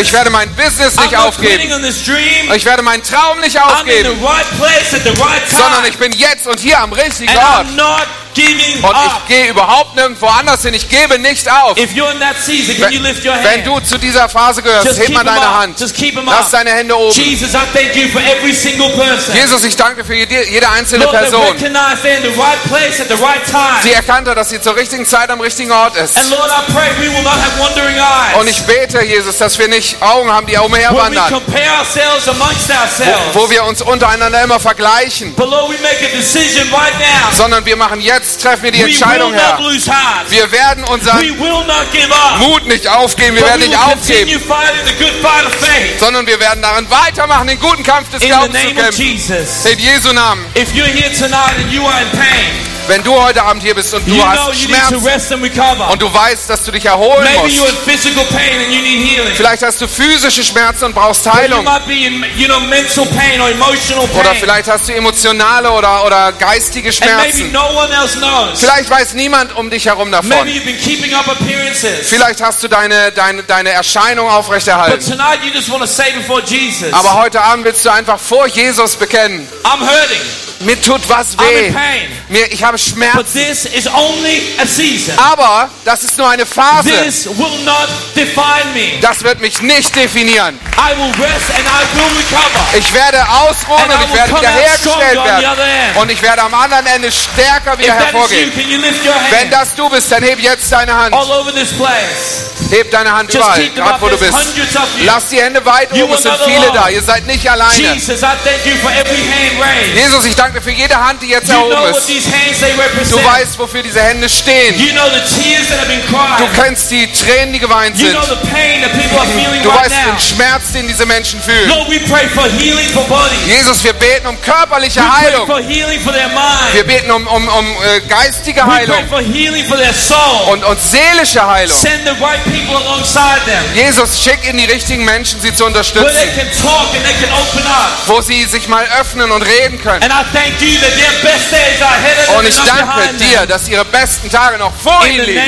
Ich werde mein Business nicht aufgeben. on this dream. Ich werde meinen Traum nicht I'm in the aufgeben. right place at the right Sondern ich bin jetzt und hier am richtigen Ort. Giving Und ich gehe überhaupt nirgendwo anders hin. Ich gebe nicht auf. If you're in that season, can you lift your Wenn hand? du zu dieser Phase gehörst, Just heb mal deine. Hand. Lass deine Hände oben. Jesus, I thank you for every single person. Jesus, ich danke für jede, einzelne Lord, Person. right right. Sie erkannt hat, dass sie zur richtigen Zeit am richtigen Ort ist. Lord, I pray we will not have wandering eyes. Und ich bete, Jesus, dass wir nicht Augen haben, die umherwandern, compare ourselves amongst ourselves. wo wir uns untereinander immer vergleichen, sondern wir machen jetzt, treffen wir die Entscheidung, Herr. Wir werden unseren. Mut nicht aufgeben, wir werden we nicht aufgeben, sondern wir werden darin weitermachen, den guten Kampf des Glaubens zu kämpfen. In Jesu Namen. If you're here tonight and you are in pain, Wenn du heute Abend hier bist und du hast Schmerzen und du weißt, dass du dich erholen musst, in physical pain and you need healing. vielleicht hast du physische Schmerzen und brauchst Heilung. Oder vielleicht hast du emotionale oder, oder geistige Schmerzen. no one else knows. Vielleicht weiß niemand um dich herum Maybe davon. you've been keeping up appearances. Vielleicht hast du deine, deine, deine Erscheinung But aufrechterhalten. tonight you just want to say before Jesus, Aber heute Abend willst du einfach vor Jesus bekennen. I'm hurting. Mir tut was weh. Mir, ich habe But Schmerzen. this is only a season. Aber das ist nur eine Phase. This will not define me. Das wird mich nicht definieren. I will rest and I will recover. Ich werde ausruhen And und I ich will werde wiederhergestellt werden. Und ich werde am anderen Ende stärker If wieder you, hervorgehen. can you lift your Wenn das du bist, dann heb jetzt deine Hand. all over this place? Heb deine Hand Just überall, gerade wo du bist. Lass die Hände weit oben, es sind viele da. Ihr seid nicht alleine. Jesus, I thank you for every hand raised. Jesus, ich danke für jede Hand, die jetzt erhoben ist. Du weißt, wofür diese Hände stehen. Du kennst die Tränen, die geweint sind. Du weißt den Schmerz, den diese Menschen fühlen. Jesus, wir beten um körperliche Heilung. Wir beten um, um, um äh, geistige Heilung und, und seelische Heilung. Send the right people alongside them. Jesus, schick in die richtigen Menschen, sie zu unterstützen, can talk and they can open up. wo sie sich mal öffnen und reden können. Und ich danke dir, dass ihre besten Tage noch vor ihnen liegen.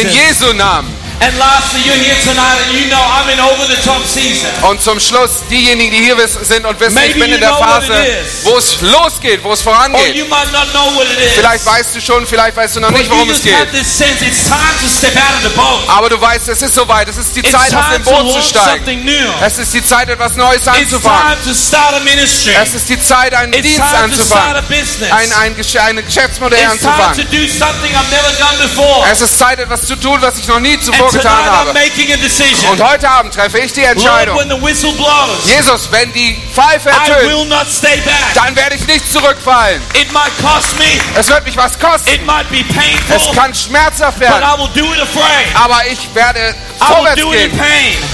In. Jesu Namen. And lastly, you're here tonight and you know I'm in over the top season. Und zum Schluss, diejenigen, die hier sind und wissen, ich bin in der Phase, wo es losgeht, wo es Or vorangeht. you might not know what it is. Vielleicht weißt du schon, vielleicht weißt du noch nicht, worum es geht. Aber du weißt, es ist soweit. Es ist die Zeit, dem to Boot zu steigen. Es ist die Zeit, etwas Neues It's anzufangen. time to start a ministry. Es ist die Zeit, einen It's Dienst time to start a anzufangen. business. Ein, ein, ein Geschäftsmodell It's time to anzufangen. do something I've never done before. Es ist Zeit, etwas zu tun, was ich noch nie zuvor getan habe. Und heute Abend treffe ich die Entscheidung. Jesus, wenn die Pfeife ertönt, dann werde ich nicht zurückfallen. Es wird mich was kosten. Es kann schmerzhaft werden. Aber ich werde vorwärts gehen.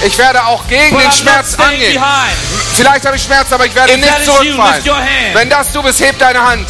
Ich werde auch gegen den Schmerz angehen. Vielleicht habe ich Schmerz, aber ich werde nicht zurückfallen. Wenn das du bist, heb deine hand.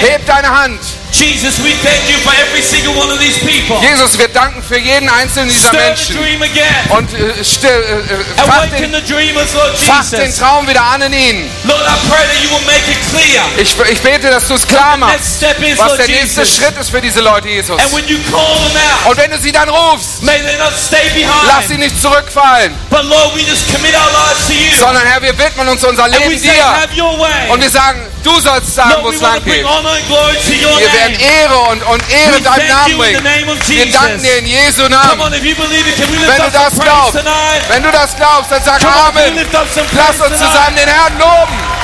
Heb deine Hand. Jesus, we thank you for every single one of these people. Jesus, wir danken für jeden einzelnen dieser Stir the Menschen. dream again. Und äh, still, äh, äh, fach, den, the dreamers, Lord fach den Jesus. Traum wieder an in ihnen. Lord, I pray that you will make it clear. Ich, ich bete, dass du es klar machst, is, was Lord der nächste Jesus. Schritt ist für diese Leute, Jesus. And when you call them out, Und wenn du sie dann rufst, may they not stay lass sie behind. nicht zurückfallen, But Lord, we just commit our lives to you. sondern Herr, wir widmen uns unser Leben say, dir. way. Und wir sagen, du sollst sagen, wo es lang geht. Wir werden. Ehre und, und Ehre deinem Namen bringen. Wir danken dir in Jesu Namen. Wenn du das glaubst, wenn du das glaubst, dann sag Amen. Lass uns zusammen den Herrn loben.